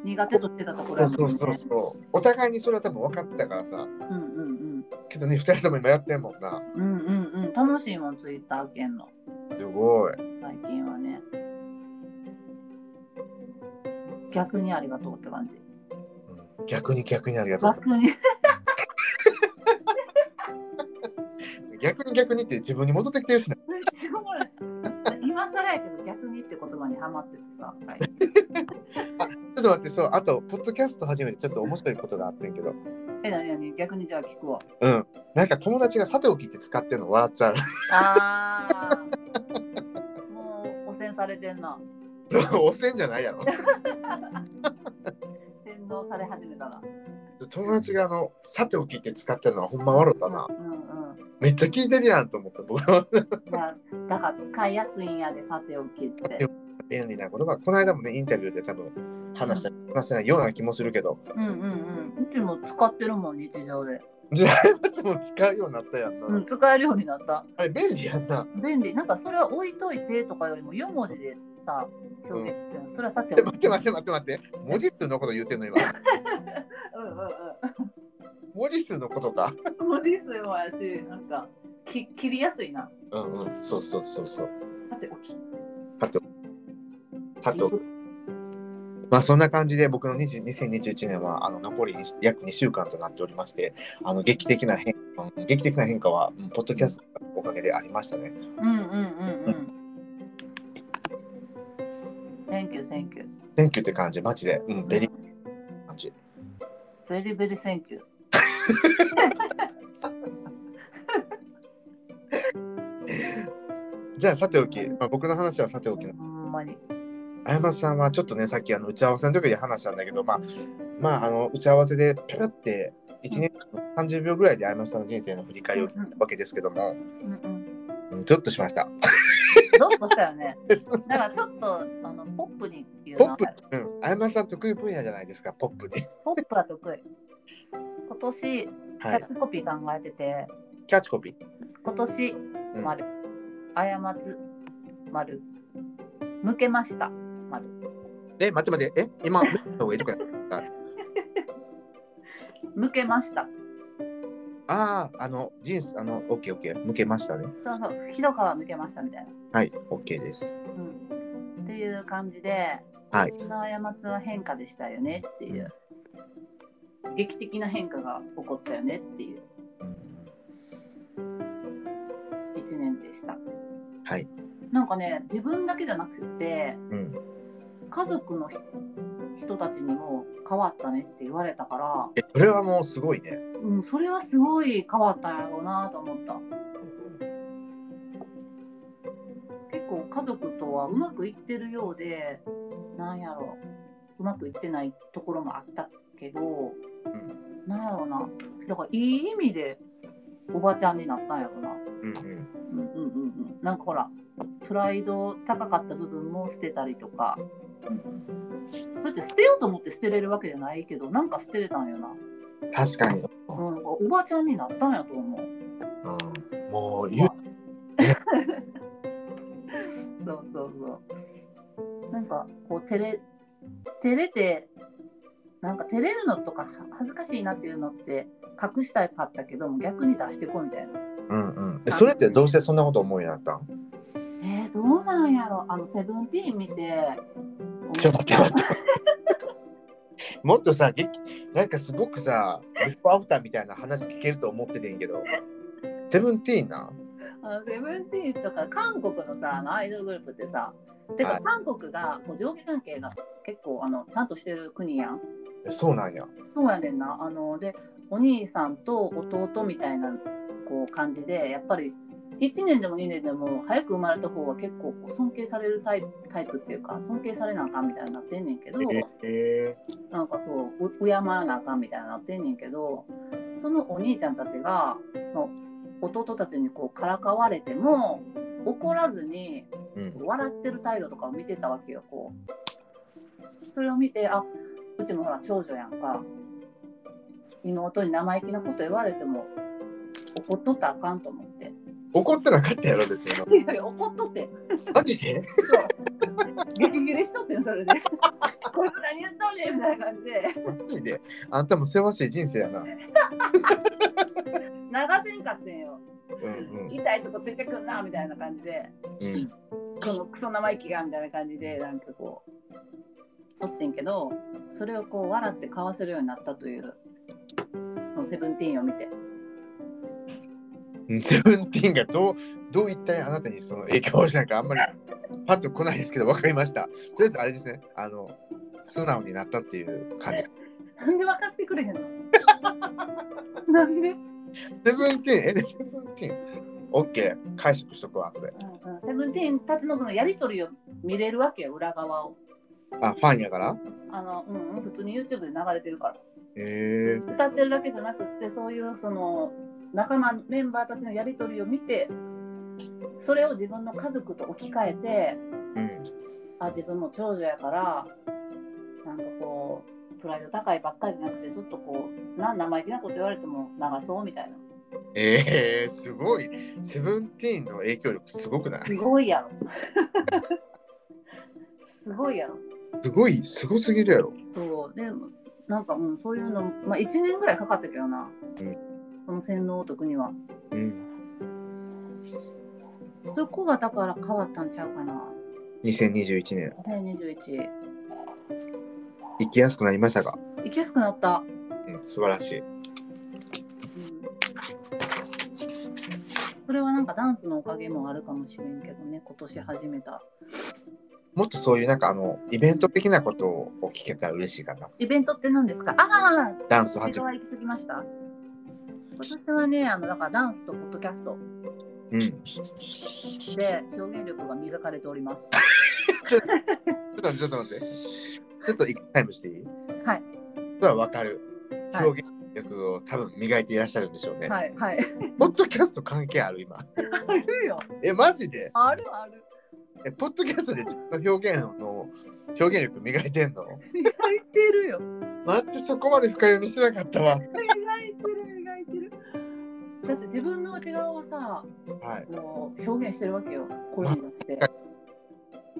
ん。苦手としてたところねそうそうそうそう。お互いにそれは多分分かってたからさ。うんうんけどね、二人とも今やってんもんな。うんうんうんうん楽しいもんツイッターけんの。すごい。最近はね。逆にありがとうって感じ。うん逆に逆にありがとう。逆に。逆に逆にって自分に戻ってきてるしね。今更やけど逆にって言葉にハマっててさ、最近。ちょっと待って、そう、あと、ポッドキャスト始めてちょっと面白いことがあってんけど。え、なになに逆にじゃあ聞くわ。うん。なんか友達がさておきって使ってるの？笑っちゃう。あー。もう汚染されてんな。汚染じゃないやろ。洗脳され始めたな。友達があの、さておきって使ってるのはほんま笑ったな。うんうん。めっちゃ聞いてるやんと思った。僕はだから使いやすいんやで、さておきって。便利なことが、この間もね、インタビューで多分話した、話してないような気もするけど、うんうんうん。うちも使ってるもん、日常で。じゃあ、いつも使うようになったやんな。うん、使えるようになった。あれ、便利やんな。便利。なんかそれは置いといてとかよりも4文字でさ、表現してる、それはさておき。待って待って待って待って。文字数のこと言ってんの今。うんうん文字数のことか。うん。文字数もやし、なんかき切りやすいな。うんうん。そうそうそうそう。さておき。あと、あと、まあそんな感じで僕の20 2021年はあの残り約2週間となっておりまして、あの劇的な変化、劇的な変化は、うんポッドキャストのおかげでありましたね。うんうんうんうん。Thank you, thank you. 選挙って感じ、マジで。うん、 very 感じ。Very, very thank you. じゃあさておき、まあ、僕の話はさておきのほんまに。あやまさんはちょっとねさっきあの打ち合わせの時で話したんだけどまあまああの打ち合わせでペラって1年間の30秒ぐらいであやまさんの人生の振り返りを聞いたわけですけども、うんうん。うん、ちょっとしました。ゾッとしたよね。だからちょっとあのポップに言うなポップ、うん、あやまさん得意分野じゃないですかポップに。ポップは得意。今年、キはいャッ。チコピー考えてて、キャッチコピー？今年、うん丸、過つ、丸、向けました、丸。え、待って待って、え、今、見た方がいいとか。向けました。ああ、あの、人生、あの、オッケーオッケー、向けましたね。そうそう、ひど川向けましたみたいな。はい、オッケーです。うん、っていう感じで、はい今年の過ちは変化でしたよねっていう、劇的な変化が起こったよねっていう1年でした。はい。なんかね、自分だけじゃなくて、うん。家族のひ人たちにも変わったねって言われたから、え、それはもうすごいね。うん、それはすごい変わったんやろうなと思った。結構家族とはうまくいってるようで、なんやろう、うまくいってないところもあったけど、うん。なんやろうな、だからいい意味でおばちゃんになったんやろうな。うんうん。うんうんうんうん。なんかほら、プライド高かった部分も捨てたりとか、だって捨てようと思って捨てれるわけじゃないけど、なんか捨てれたんよな。確かに。うん、おばちゃんになったんやと思う。うん、もう言う、そうそうそう。なんかこう照れ照れてなんか照れるのとかは恥ずかしいなっていうのって隠したかったけども逆に出してこうみたいな。うんうん。えそれってどうしてそんなこと思うようになったん？えー、どうなんやろあのセブンティーン見て。ちょっと待って待って。もっとさ、劇なんかすごくさ、ビフォーアフターみたいな話聞けると思っててんけど、セブンティーンな？あのセブンティーンとか韓国のさあのアイドルグループってさてかはい韓国がこう上下関係が結構あのちゃんとしてる国やん。えそうなんや。そうやねんな。あのでお兄さんと弟みたいなこう感じでやっぱり1年でも2年でも早く生まれた方が結構こう尊敬されるタイプタイプっていうか尊敬されなあかんみたいになってんねんけど、えなんかそうう敬わなあかんみたいになってんねんけどそのお兄ちゃんたちがの弟たちにこうからかわれても怒らずに。笑ってる態度とかを見てたわけよこう。それを見てあうちもほら長女やんか。妹に生意気なこと言われても怒っとったらあかんと思って怒ってなかったやろ、別に。いやいや怒っとって。マジで？そう。激切れしとってんそれで。こいつ何言っとんねんみたいな感じで。マジで？あんたもせわしい人生やな。流せんかってんよ。うんうん。痛いとこついてくんなみたいな感じで。このクソ生意気がみたいな感じでなんかこうおってんけどそれをこう笑ってかわせるようになったというそのセブンティーンを見て。うん。セブンティーンがどうどういったあなたにその影響をしたのかあんまりパッと来ないですけど分かりました。とりあえずあれですね。あの素直になったっていう感じ。なんで分かってくれへんの？なんで、セブンティーンえでセブンティーン。オッケー解釈しとくわ後で。うんうん、セブンティーンたちのそのやり取りを見れるわけよ裏側をあファンやから？あの、うんうん、普通に YouTube で流れてるからへえ歌ってるだけじゃなくってそういうその仲間メンバーたちのやり取りを見てそれを自分の家族と置き換えてうん。あ自分も長女やからなんかこうプライド高いばっかりじゃなくてちょっとこうなん生意気なこと言われても流そうみたいな。えー、すごい。セブンティーンの影響力すごくない？すごいやろ。すごいやろ。すごい、すごすぎるやろ。そう。でなんかうんそういうのまあ1年ぐらいかかったけどな、うんその洗脳を解くにはうん。そこがだから変わったんちゃうかな2021年。2021生きやすくなりましたか、行きやすくなった、うん、素晴らしい。うん、それはなんかダンスのおかげもあるかもしれんけどね今年始めたもっとそういうなんかあの、イベント的なことを聞けたら嬉しいかな。イベントって何ですか？ああダンス始め。行き過ぎました今年はねあのだからダンスとポッドキャストうん。で表現力が磨かれておりますちょっとちょっと待って。ちょっと一回タイムしていい？はい。それはわかる。はい表現力を多分磨いていらっしゃるんでしょうね。はいはいポッドキャスト関係ある今？あるよえ、マジで？あるあるえ、ポッドキャストで自分の表現の表現力磨いてんの？磨いてるよ待って、そこまで深読みしてなかったわ。磨いてる磨いてるだって自分の内側をさはい。もう表現してるわけよ声に出して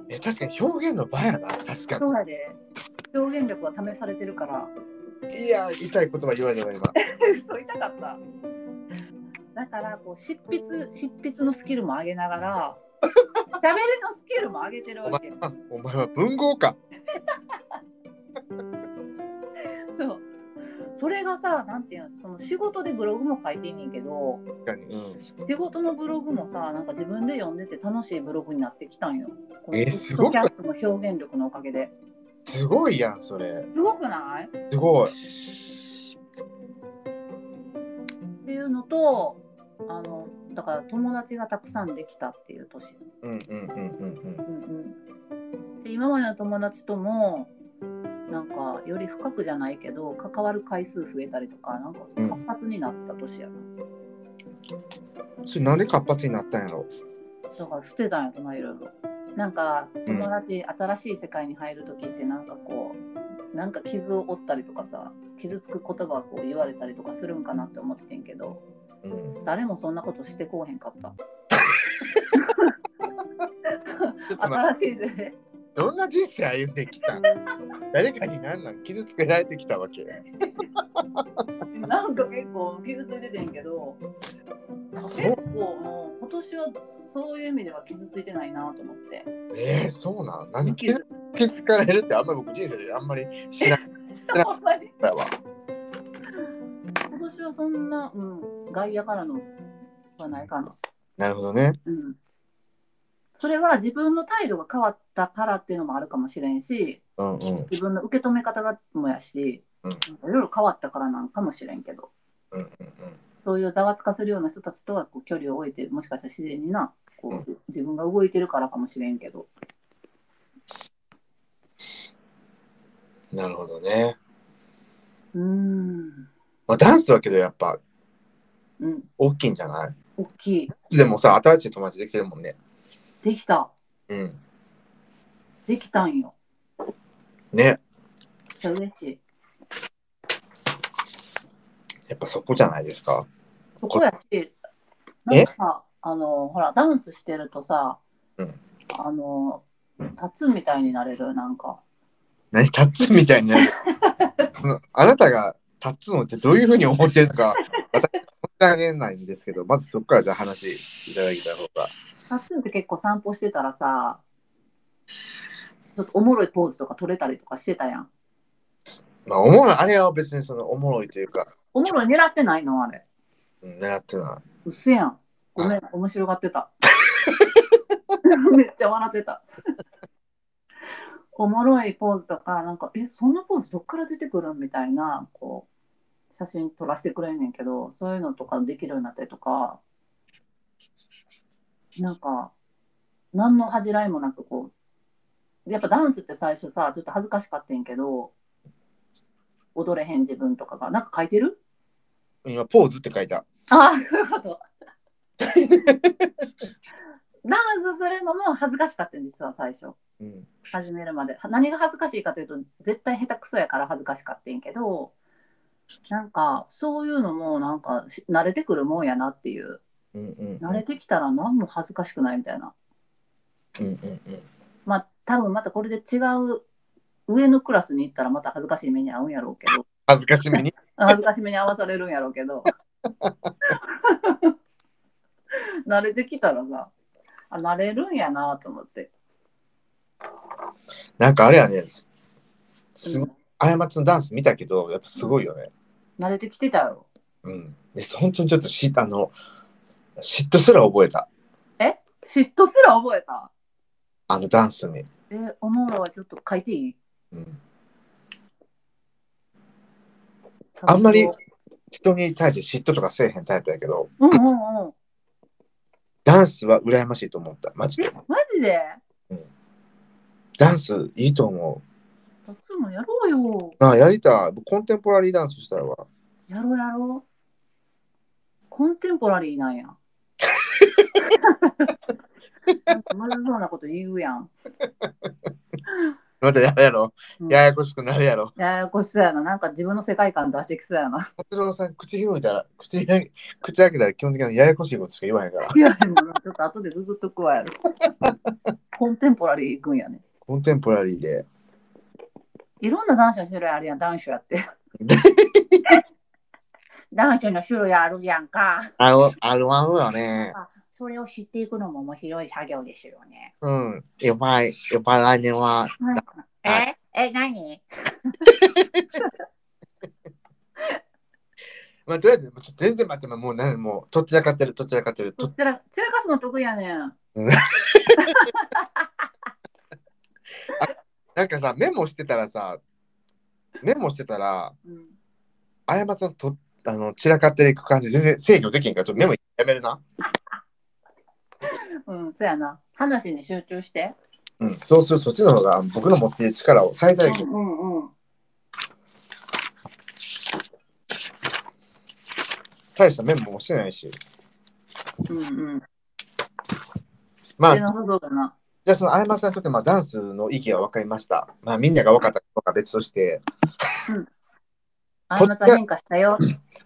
え、確かに表現の場やな。確かそうやで表現力は試されてるからに。いや、痛い言葉言われたわ、今。そう痛かっただからこう執筆執筆のスキルも上げながら 喋りのスキルも上げてるわけあお前は文豪か。それがさなんていうのその仕事でブログも書いていいねんけど確かに。うん。仕事のブログもさなんか自分で読んでて楽しいブログになってきたんよえーすごキャストの表現力のおかげですごいやん、それ。すごくない？すごい。っていうのとあのだから友達がたくさんできたっていう年うんうんうんうんうん。うんうん、で今までの友達ともなんかより深くじゃないけど関わる回数増えたりとかなんかうん。活発になった年やな、それなんで活発になったんやろ？だから捨てたんやとないろいろ。なんか友達、新しい世界に入る時ってなんかこうなんか傷を負ったりとかさ傷つく言葉をこう言われたりとかするんかなって思っててんけどうん。誰もそんなことしてこうへんかった。新しいぜどんな人生歩んできた？ん誰かに何なん？傷つけられてきたわけ。なんか結構傷ついててんけどそ結う構もう今年はそういう意味では傷ついてないなと思って。えー、そうなん？何？傷。つかれるってあんまり僕人生であんまり知らな ほんまに。かったわ。今年はそんな、うん、外野からのはないかな、なるほどね。うん、それは自分の態度が変わったからっていうのもあるかもしれんしうんうん。自分の受け止め方がもやし、うんいろいろ変わったからなんかもしれんけどうんうんそういうざわつかせるような人たちとはこう距離を置いてもしかしたら自然になこう自分が動いてるからかもしれんけどうん。なるほどね。うーんまあ、ダンスはけどやっぱうん大きいんじゃない？大きいでもさ、新しい友達できてるもんね。できたうん。できたんよね。めっ嬉しいやっぱそこじゃないですか。そこやしなんかさあのほらダンスしてるとさ、うんあの立つみたいになれるなんか何？立つみたいになる？あなたが立つのってどういうふうに思ってるのか、私あげないんですけど、まずそこからじゃあ話いただきた方が。タッツンって結構散歩してたらさ、ちょっとおもろいポーズとか撮れたりとかしてたやん。まあ、おもろい、あれは別にそのおもろいというか、おもろい狙ってないの？あれ。うん、狙ってなうっせやん。ごめん、面白がってた。めっちゃ笑ってた。おもろいポーズとか、なんか、え、そんなポーズどっから出てくるん？みたいな、こう、写真撮らせてくれんねんけど、そういうのとかできるようになったりとか、なんか、何の恥じらいもなく、こう、やっぱダンスって最初さ、ちょっと恥ずかしかったんやけど、踊れへん自分とかが、なんか書いてる？い。今、ポーズって書いた。ああ、そういうこと。ダンスするのも恥ずかしかったん実は最初うん。始めるまでは何が恥ずかしいかというと絶対下手くそやから恥ずかしかったんけどなんかそういうのもなんかし慣れてくるもんやなっていううんうん。慣れてきたら何も恥ずかしくないみたいなうんうんうん。まあ多分またこれで違う上のクラスに行ったらまた恥ずかしい目に遭うんやろうけど恥ずかしめに？恥ずかしめに合わされるんやろうけど 慣れてきたらさあ慣れるんやなと思って。なんかあれやね、すすごいうん、あやまつのダンス見たけど、やっぱすごいよね。慣れてきてたやろ。うん。で、本当にちょっとし、あの、嫉妬すら覚えた。え？嫉妬すら覚えた？あのダンスに。え、おもろはちょっと書いていい？うん。あんまり人に対して嫉妬とかせえへんタイプやけど、うんうんうん。ダンスは羨ましいと思った。マジで。マジで？ダンスいいと思そっちもやろうよ。う。あやりたい。僕コンテンポラリーダンスしたいわ。やろうやろう。コンテンポラリーなんや。まずそうなこと言うやん。またやるやろ。うんややこしくなるやろ。ややこしそうやな。なんか自分の世界観出してきそうやな。達郎さん、口広いたら、口開口開けたら基本的にややこしいことしか言わへんから。いや、でもなちょっと後でググっとくわやろ。コンテンポラリー行くんやね。コンテンポラリーで。いろんな男子の種類あるやん、男子やって。男子の種類あるやんか。あの、あるあるよね。それを知っていくのも面白い作業ですよね。うん。やばい。やっぱ来年は、え？え、何？まあ、とりあえず、全然待って、もう、なんもう、とっちらかってる、とっちらかってる。とどちら、散らかすの得意やねん。なんかさ、メモしてたらさ、メモしてたら、うん、あやまつのとあの散らかっていく感じ、全然制御できんから、ちょっとメモやめるな。うん、そうやな。話に集中して。うん、そうするそっちの方が僕の持っている力を最大限。うんうんうん。大したメモもしてないし。うんうん。まあ、出なさそうだな。じゃあそのあやまさんにとって、まあ、ダンスの意義は分かりました。まあ、みんなが分かったことは別として、あんまちゃん変化したよ。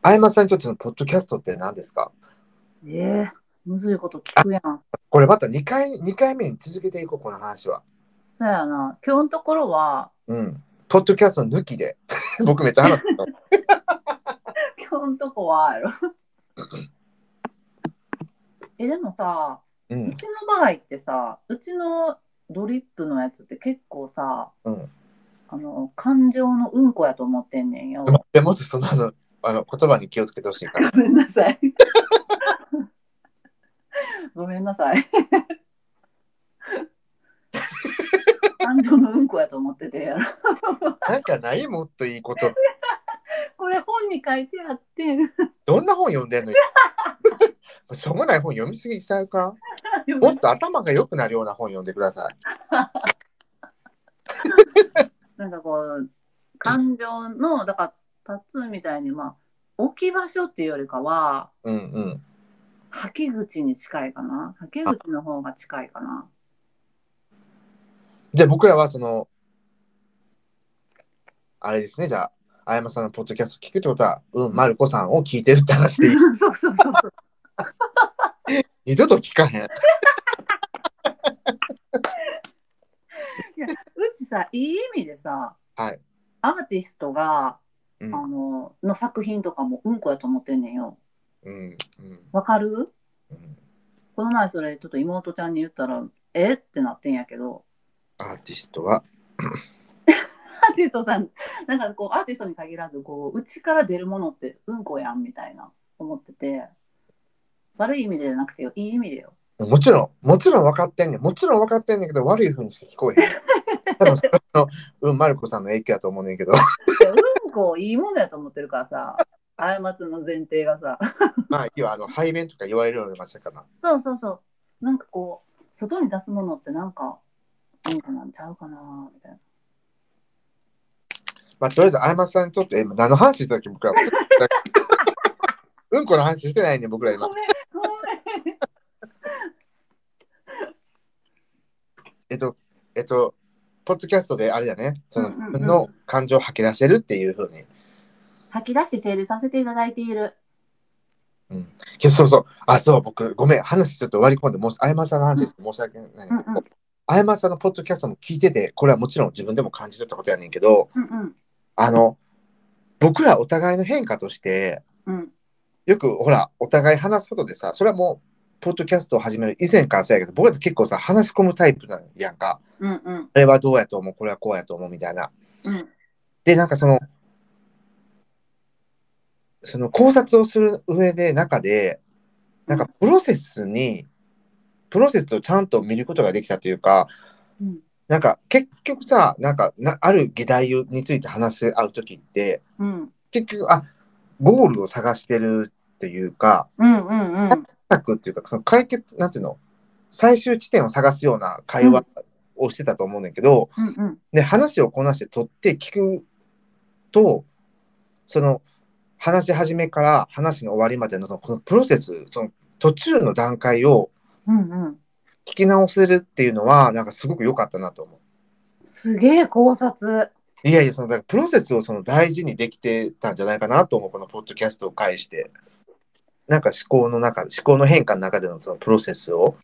あやまさんにとってのポッドキャストって何ですか？ええむずいこと聞くやん。これまた2回 ,2 回目に続けていこう、この話は。そうやな。今日のところは、うん。ポッドキャスト抜きで。僕めっちゃ話すの。今日のとこはやろ。え、でもさ、う。うんちの場合ってさ、うちのドリップのやつって結構さ、うん。あの、感情のうんこやと思ってんねんよ。でもっとそのあのあの言葉に気をつけてほしいから。ごめんなさい。ごめんなさい。感情のうんこやと思っててやろ。なんかないもっといいこと。これ本に書いてあって。どんな本読んでんの？しょうもない本読みすぎちゃうか？もっと頭が良くなるような本読んでください。なんかこう、感情の、だから、タツーみたいに、まあ、置き場所っていうよりかは、うんうん。吐き口に近いかな？吐き口の方が近いかな？じゃあ僕らはその、あれですね、じゃあ、あやまさんのポッドキャスト聞くってことは、うん、まるこさんを聞いてるって話でいい？そうそうそうそう。二度と聞かへん。ちさ、いい意味でさ、はい。アーティストが、うん。あのの作品とかもうんこやと思ってんねんよ。うんうん。わかる？うん。この前それちょっと妹ちゃんに言ったら、え？ってなってんやけど、アーティストは？アーティストさん、なんかこうアーティストに限らず、こう、内から出るものってうんこやんみたいな思ってて、悪い意味でじゃなくてよ、いい意味でよ。もちろんもちろん分かってんねん。もちろん分かってんねんけど悪い風にしか聞こえへん。多分それのうんマルコさんの影響やと思うねんけど。うんこいいものやと思ってるからさ、過ちの前提がさ、まあ要はあの排便とか言われるようになりましたから。そうそうそう、なんかこう、外に出すものってなんか、うんこなんちゃうかなみたいな。まあとりあえずあやまさんにとって今何の話してたっけ僕ら うんこの話してないねん僕ら今。ごめん、ごめん。えっとえっとポッドキャストであれだね。そのうんうんうん。の感情を吐き出してるっていうふうに。吐き出して整理させていただいている。うん。そうそう。あそう僕ごめん。話ちょっと割り込んでもうあやまさんの話です申し訳ないけど、うんうん。あやまさんのポッドキャストも聞いててこれはもちろん自分でも感じ取ったことやねんけどうんうん。あの僕らお互いの変化としてうん。よくほらお互い話すことでさそれはもうポッドキャストを始める以前からそうやけど僕らって結構さ話し込むタイプなんやんか。うんうん。あれはどうやと思う？これはこうやと思う？みたいな。うん。でなんかそのその考察をする上で中でなんかプロセスにプロセスをちゃんと見ることができたというかうん。なんか結局さなんかなある議題について話し合う時ってうん。結局あゴールを探してるっていうかうんうんうん策っていうかその解決なんていうの？最終地点を探すような会話をしてたと思うねんだけど、うんうんで話をこなして取って聞くとその話し始めから話の終わりまでのそのこのプロセスその途中の段階をうんうん聞き直せるっていうのはなんかすごく良かったなと思う。すげえ考察。いやいやそのだからプロセスをその大事にできてたんじゃないかなと思うこのポッドキャストを介して。なんか思考の中思考の変化の中でのそのプロセスを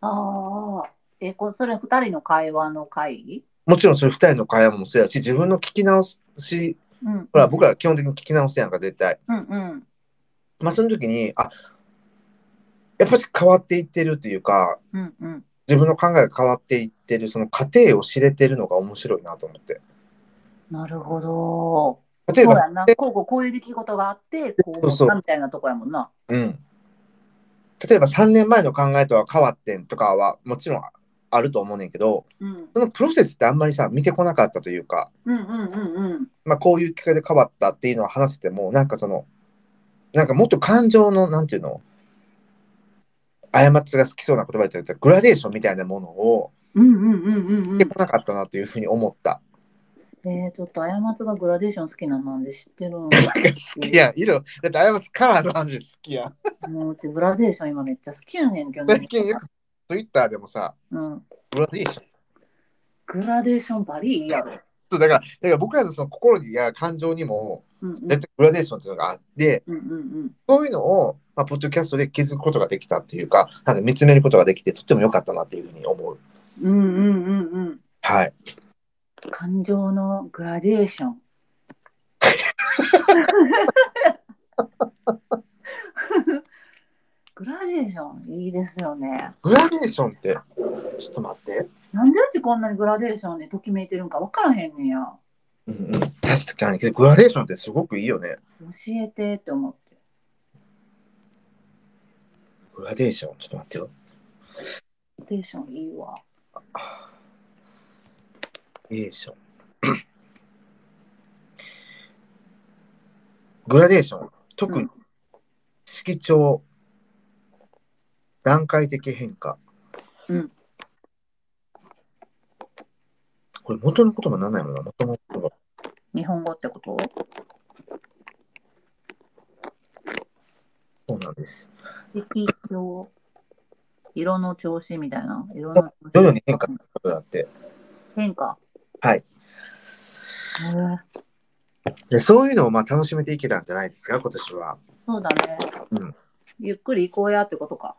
ああ。え、こそれ二人の会話の会？もちろんそれ二人の会話もそうやし自分の聞き直しうん。ほら僕ら基本的に聞き直すやんか絶対。うんうん。まあその時にあやっぱり変わっていってるっていうかうんうん。自分の考えが変わっていってるその過程を知れてるのが面白いなと思って。なるほど。例えばそうやんな。こうこうこういう出来事があって、こう思ったみたいなとこやもんな。うん。例えば3年前の考えとは変わってんとかはもちろんあると思うねんけど、うん。そのプロセスってあんまりさ、見てこなかったというか、うんうんうんうん。まあこういう機会で変わったっていうのは話せても、なんかその、なんかもっと感情の、なんていうの、過ちが好きそうな言葉で言ったらグラデーションみたいなものをうんうんうんうんうん見て。こなかったなというふうに思った。えー、ちょっと過ちがグラデーション好きなのなんで知ってるの？好きやん。色、だって過ちカラーの話好きやん。もううちグラデーション今めっちゃ好きやねんけど、最近よくツイッターでもさ、うん。グラデーション。グラデーションバリいいやろ。そうだから、だから僕らのその心や感情にも、うんうん絶対グラデーションっていうのがあって、うんうんそういうのを、まあ、ポッドキャストで気づくことができたっていうか、なんか見つめることができて、とっても良かったなっていうふうに思う。うん。うんうんうんうん。はい。感情のグラデーション。グラデーションいいですよね。グラデーションって、ちょっと待って。なんでうちこんなにグラデーションでときめいてるんか分からへんねんや。うんうん。確かに、グラデーションってすごくいいよね。教えてって思って。グラデーション、ちょっと待ってよ。グラデーションいいわ。デーション。グラデーション、特に色調、段階的変化。うん。これ元の言葉なんないもんな、元の言葉。日本語ってこと？そうなんです。色調。色の調子みたいな。色の徐々に変化することだって。変化。はい。でそういうのをまあ楽しめていけたんじゃないですか、今年は。そうだね。うんゆっくり行こうやってことか。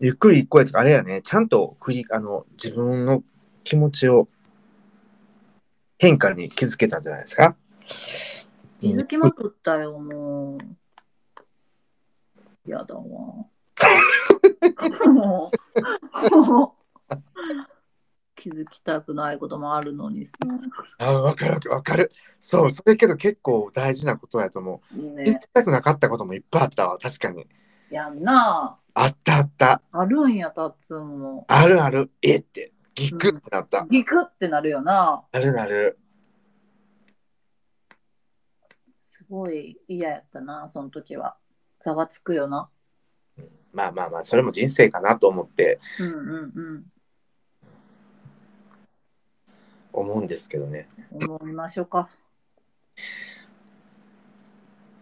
ゆっくり一個やとか、あれやね、ちゃんと振りあの自分の気持ちを変化に気づけたんじゃないですか。気づきまくったよ、もう。やだわ。もうもう気づきたくないこともあるのにさ。あわかるわかる。そう、それけど結構大事なことやと思う。気づね、きたくなかったこともいっぱいあったわ、確かに。やんな。あったあった。あるんや、たっつんも。あるある。えって、ギクってなった。ギクってなるよな。あるなる。すごい嫌やったな、その時は。ざわつくよな。まあまあまあ、それも人生かなと思ってうんうんうん。思うんですけどね。思いましょうか。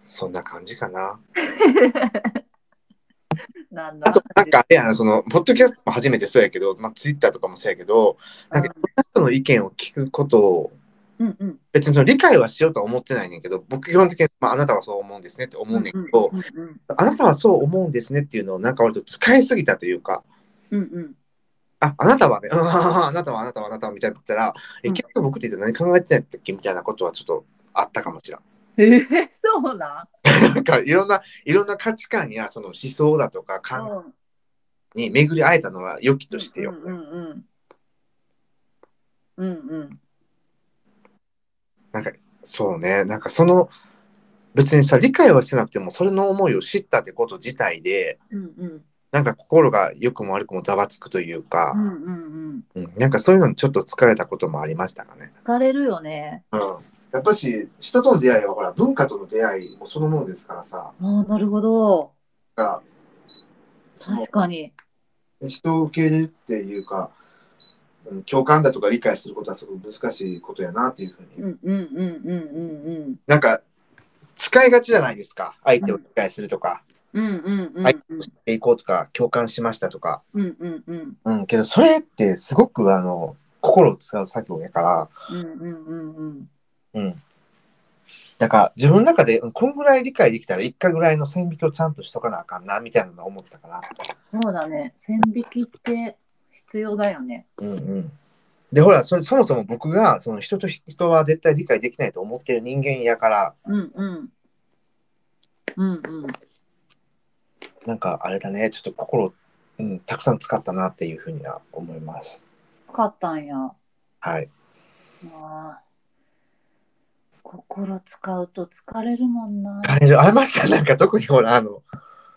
そんな感じかな。なんだあと、なんかあれやな、その、ポッドキャストも初めてそうやけど、まあ、ツイッターとかもそうやけど、なんか、人の意見を聞くことを、うんうん。別にその理解はしようとは思ってないねんけど、僕基本的に、まあ、あなたはそう思うんですねって思うねんけど、あなたはそう思うんですねっていうのを、なんか割と使いすぎたというか、うんうん。あ、あなたはね、うんあなたはあなたはあなたはみたいな言ったら、え、うん結局僕って何考えてたんやっけみたいなことはちょっとあったかもしれん。えー、そうなん？なんかいろんな、いろんな価値観やその思想だとか考うんえに巡り会えたのは良きとしてよ。うんうんうん。うんうん。なんか、そうね、なんかその、別にさ、理解はしてなくても、それの思いを知ったってこと自体で、うんうん。なんか心が良くも悪くもざわつくというかう、んうんうん。うん、なんかそういうのにちょっと疲れたこともありましたかね。疲れるよね。うん。やっぱし、人との出会いはほら、文化との出会いもそのものですからさ、ああ、なるほど。確かに。人を受け入れるっていうか、うん、共感だとか理解することはすごく難しいことやなっていうふうに、うんうんうんうんうんうん。なんか使いがちじゃないですか相手を理解するとか、うんうんうん相手を知っていこうとか共感しましたとか、うんうんうんうん、けどそれってすごくあの心を使う作業やから、うんうんうんうん。うん、だから自分の中でうんこんぐらい理解できたら一回ぐらいの線引きをちゃんとしとかなあかんなみたいなのを思ったかな。そうだね。線引きって必要だよね。うんうんでほらそそもそも僕がその人と人は絶対理解できないと思ってる人間やからうんうん。うんうん。なんかあれだねちょっと心、うん、たくさん使ったなっていうふうには思います。かったんや。はい。ああ。心使うと疲れるもんな。疲れる。あまさなんか特にほらあの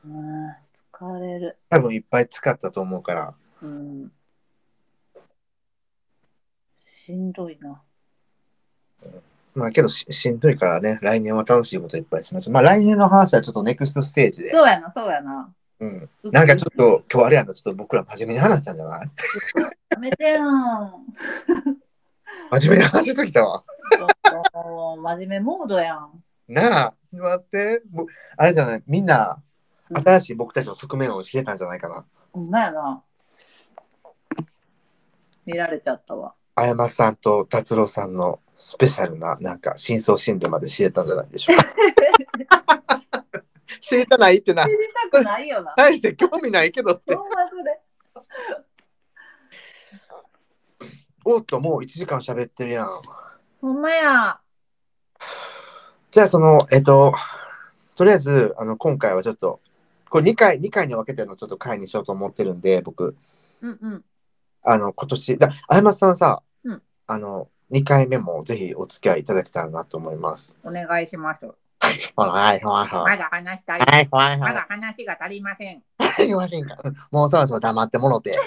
うん、疲れる。多分いっぱい使ったと思うからうん。しんどいな。まあけどししんどいからね来年は楽しいこといっぱいしましょう。まあ来年の話はちょっとネクストステージで。そうやな、そうやな。うん、なんかちょっと今日あれやなちょっと僕ら真面目に話したんじゃない？やめてよ真面目に話しすぎたわ。真面目モードやん。なあ待ってもあれじゃない？みんなうん新しい僕たちの側面を知れたんじゃないかな。ほんまやな。見られちゃったわ。あやまさんと達郎さんのスペシャルななんか真相心理まで知れたんじゃないでしょうか。知りたないってな知。りたくないよな。大して興味ないけどって。ほんまそれ。おっともう1時間喋ってるやん。ほんまや。じゃあそのえっととりあえずあの今回はちょっとこれ2回2回に分けてのちょっと回にしようと思ってるんで僕うんうん。あの今年だあやまさんさ、うんあの2回目もぜひお付き合いいただけたらなと思います。お願いします。はいはいはまいだ話したい。はいはいまはだ話が足りません。い。すいませんか？もうそろそろ黙ってもろて。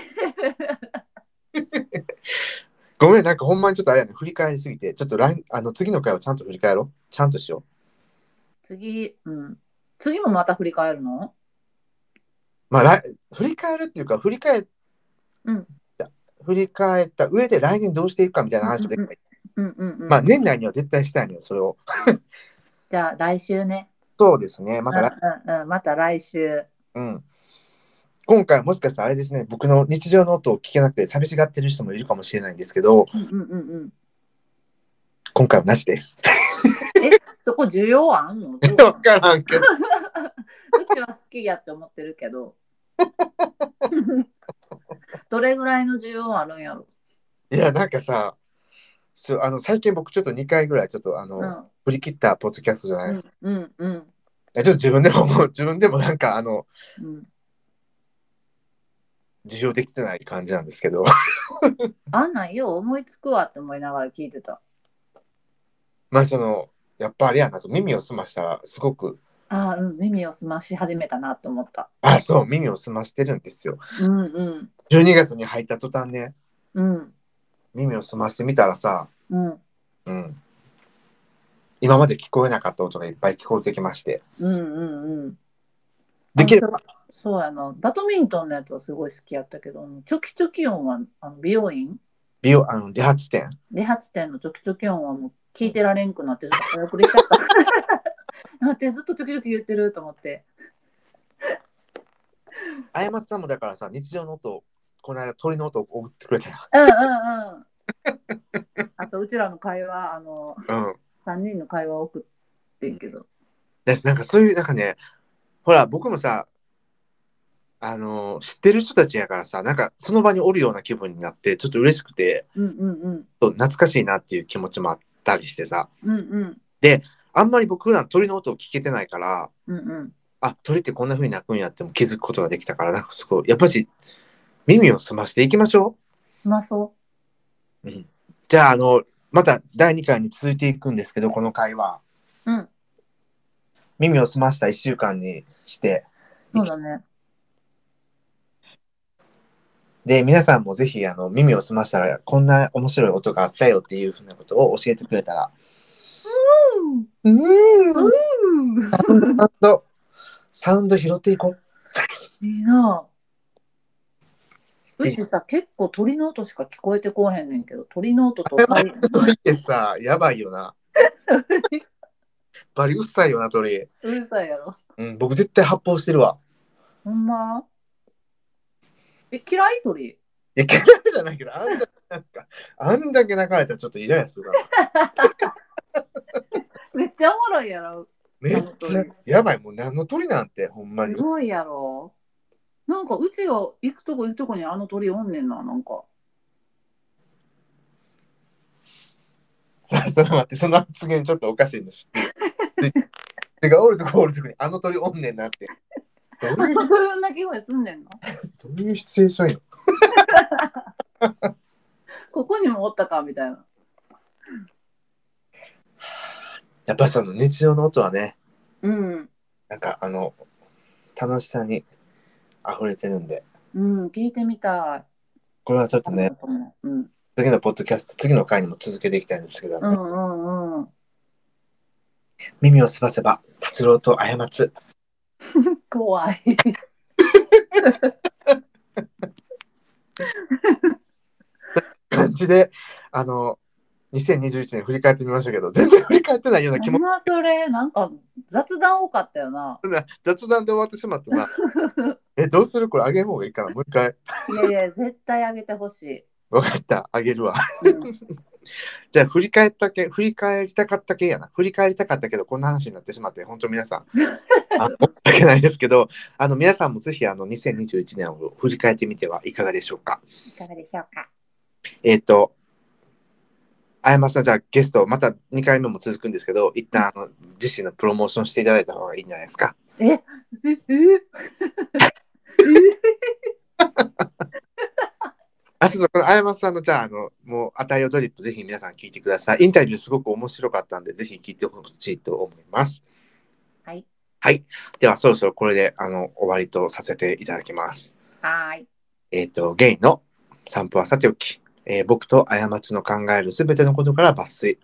ごめん、なんかほんまにちょっとあれやね、振り返りすぎて、ちょっと来あの次の回はちゃんと振り返ろう。ちゃんとしよ次、うん。次もまた振り返るの？う。まあ、来振り返るっていうか、振り返っうんた、振り返った上で来年どうしていくかみたいな話をできたうんうんうん。まあ、年内には絶対したいのよ、それを。じゃあ来週ね。そうですね、また来、うんうんうん、また来週。うん。今回もしかしたらあれですね、僕の日常の音を聞けなくて寂しがってる人もいるかもしれないんですけど、うんうんうんうん。今回はなしです。え、そこ需要あんの？どう？わからんけど。うちは好きやって思ってるけど。どれぐらいの需要あるんやろ？いや、なんかさ、そうあの最近僕ちょっと2回ぐらいちょっとあの、うん振り切ったポッドキャストじゃないですか。うんうんちょっと自分でももう自分でもなんかあのうん、事情できてない感じなんですけどあんなんよう思いつくわって思いながら聞いてた。まあそのやっぱあれやな耳を澄ましたらすごくああ、うん、耳を澄まし始めたなと思った。あそう耳を澄ましてるんですようんうん。12月に入った途端ねうん。耳を澄ましてみたらさうん。うん今まで聞こえなかった音がいっぱい聞こえてきましてうんうんうん。できればあそうそうやな。バドミントンのやつはすごい好きやったけど、チョキチョキ音はあの美容院？美容あの理髪店理髪店のチョキチョキ音はもう聞いてられんくなってちょっと早送りしちゃった。待ってずっとチョキチョキ言ってると思って。あやまつさんもだからさ日常の音この間鳥の音を送ってくれたようんうんうん。あとうちらの会話、あの、うん3人の会話を送ってんけど。でなんかそういうなんかねほら僕もさあの知ってる人たちやからさなんかその場におるような気分になってちょっと嬉しくてうんうんうん。ちょっと懐かしいなっていう気持ちもあったりしてさうんうん。あんまり僕普段鳥の音を聞けてないからうんうん。あ鳥ってこんな風に鳴くんやっても気づくことができたからなんかすごいやっぱし耳を澄ましていきましょまあそう。う、うん、じゃああのまた第2回に続いていくんですけどこの会話うん。耳を澄ました1週間にしてそうだね。で皆さんもぜひあの耳を澄ましたらこんな面白い音があったよっていうふうなことを教えてくれたらうんうん。サウンドサウンド拾っていこう。いいな。うちさ、結構鳥の音しか聞こえてこうへんねんけど、鳥の音とサイ鳥。ってさやばいよな。バリうっさいよな鳥、うるさいやろ。うん、僕絶対発砲してるわ。ほんま？え、嫌い？鳥？いや嫌いじゃないけどあんだけなんかあんだけ泣かれたらちょっとイライラするから ちゃおもろいやろ。めっちゃやばいもう何の鳥なんてほんますにごいやろ。なんかうちが行くとこ行くとこにあの鳥おんねんな、なんか。さあその待ってその発言ちょっとおかしいの知っておるとこおるとこにあの鳥おんねんなってどういうあの鳥の鳴き声すんねんの？どういうシチュエーションよ ここにもおったかみたいな。やっぱその日常の音はねうん。なんかあの楽しさに溢れてるんでうん、聞いてみたい。これはちょっとねうん。次のポッドキャスト次の回にも続けていきたいんですけど、うんうんうん。耳をすばせば達郎と過つ 怖い。感じであの2021年振り返ってみましたけど全然振り返ってないような気も。今それ、なんか雑談多かったよな。雑談で終わってしまったな。えどうするこれ？あげる方がいいかな？もう一回。いやいや、絶対あげてほしい。分かった。あげるわ。うん、じゃあ振り返ったけ振り返りたかったけやな。振り返りたかったけどこんな話になってしまって本当皆さん。あの 申し訳ないですけどあの皆さんもぜひあの2021年を振り返ってみてはいかがでしょうか？いかがでしょうか？えっ、とあやまさんじゃあゲストまた2回目も続くんですけど一旦あの自身のプロモーションしていただいた方がいいんじゃないですか え、え、え、あそうそうこのあやまさんのじゃああのもう「あたいよドリップ」ぜひ皆さん聞いてくださいインタビューすごく面白かったんでぜひ聞いてほしいと思いますはい。はい。では、そろそろこれで、あの、終わりとさせていただきます。はーい。えっ、と、ゲイの散歩はさておき、えー僕と過ちの考えるすべてのことから抜粋。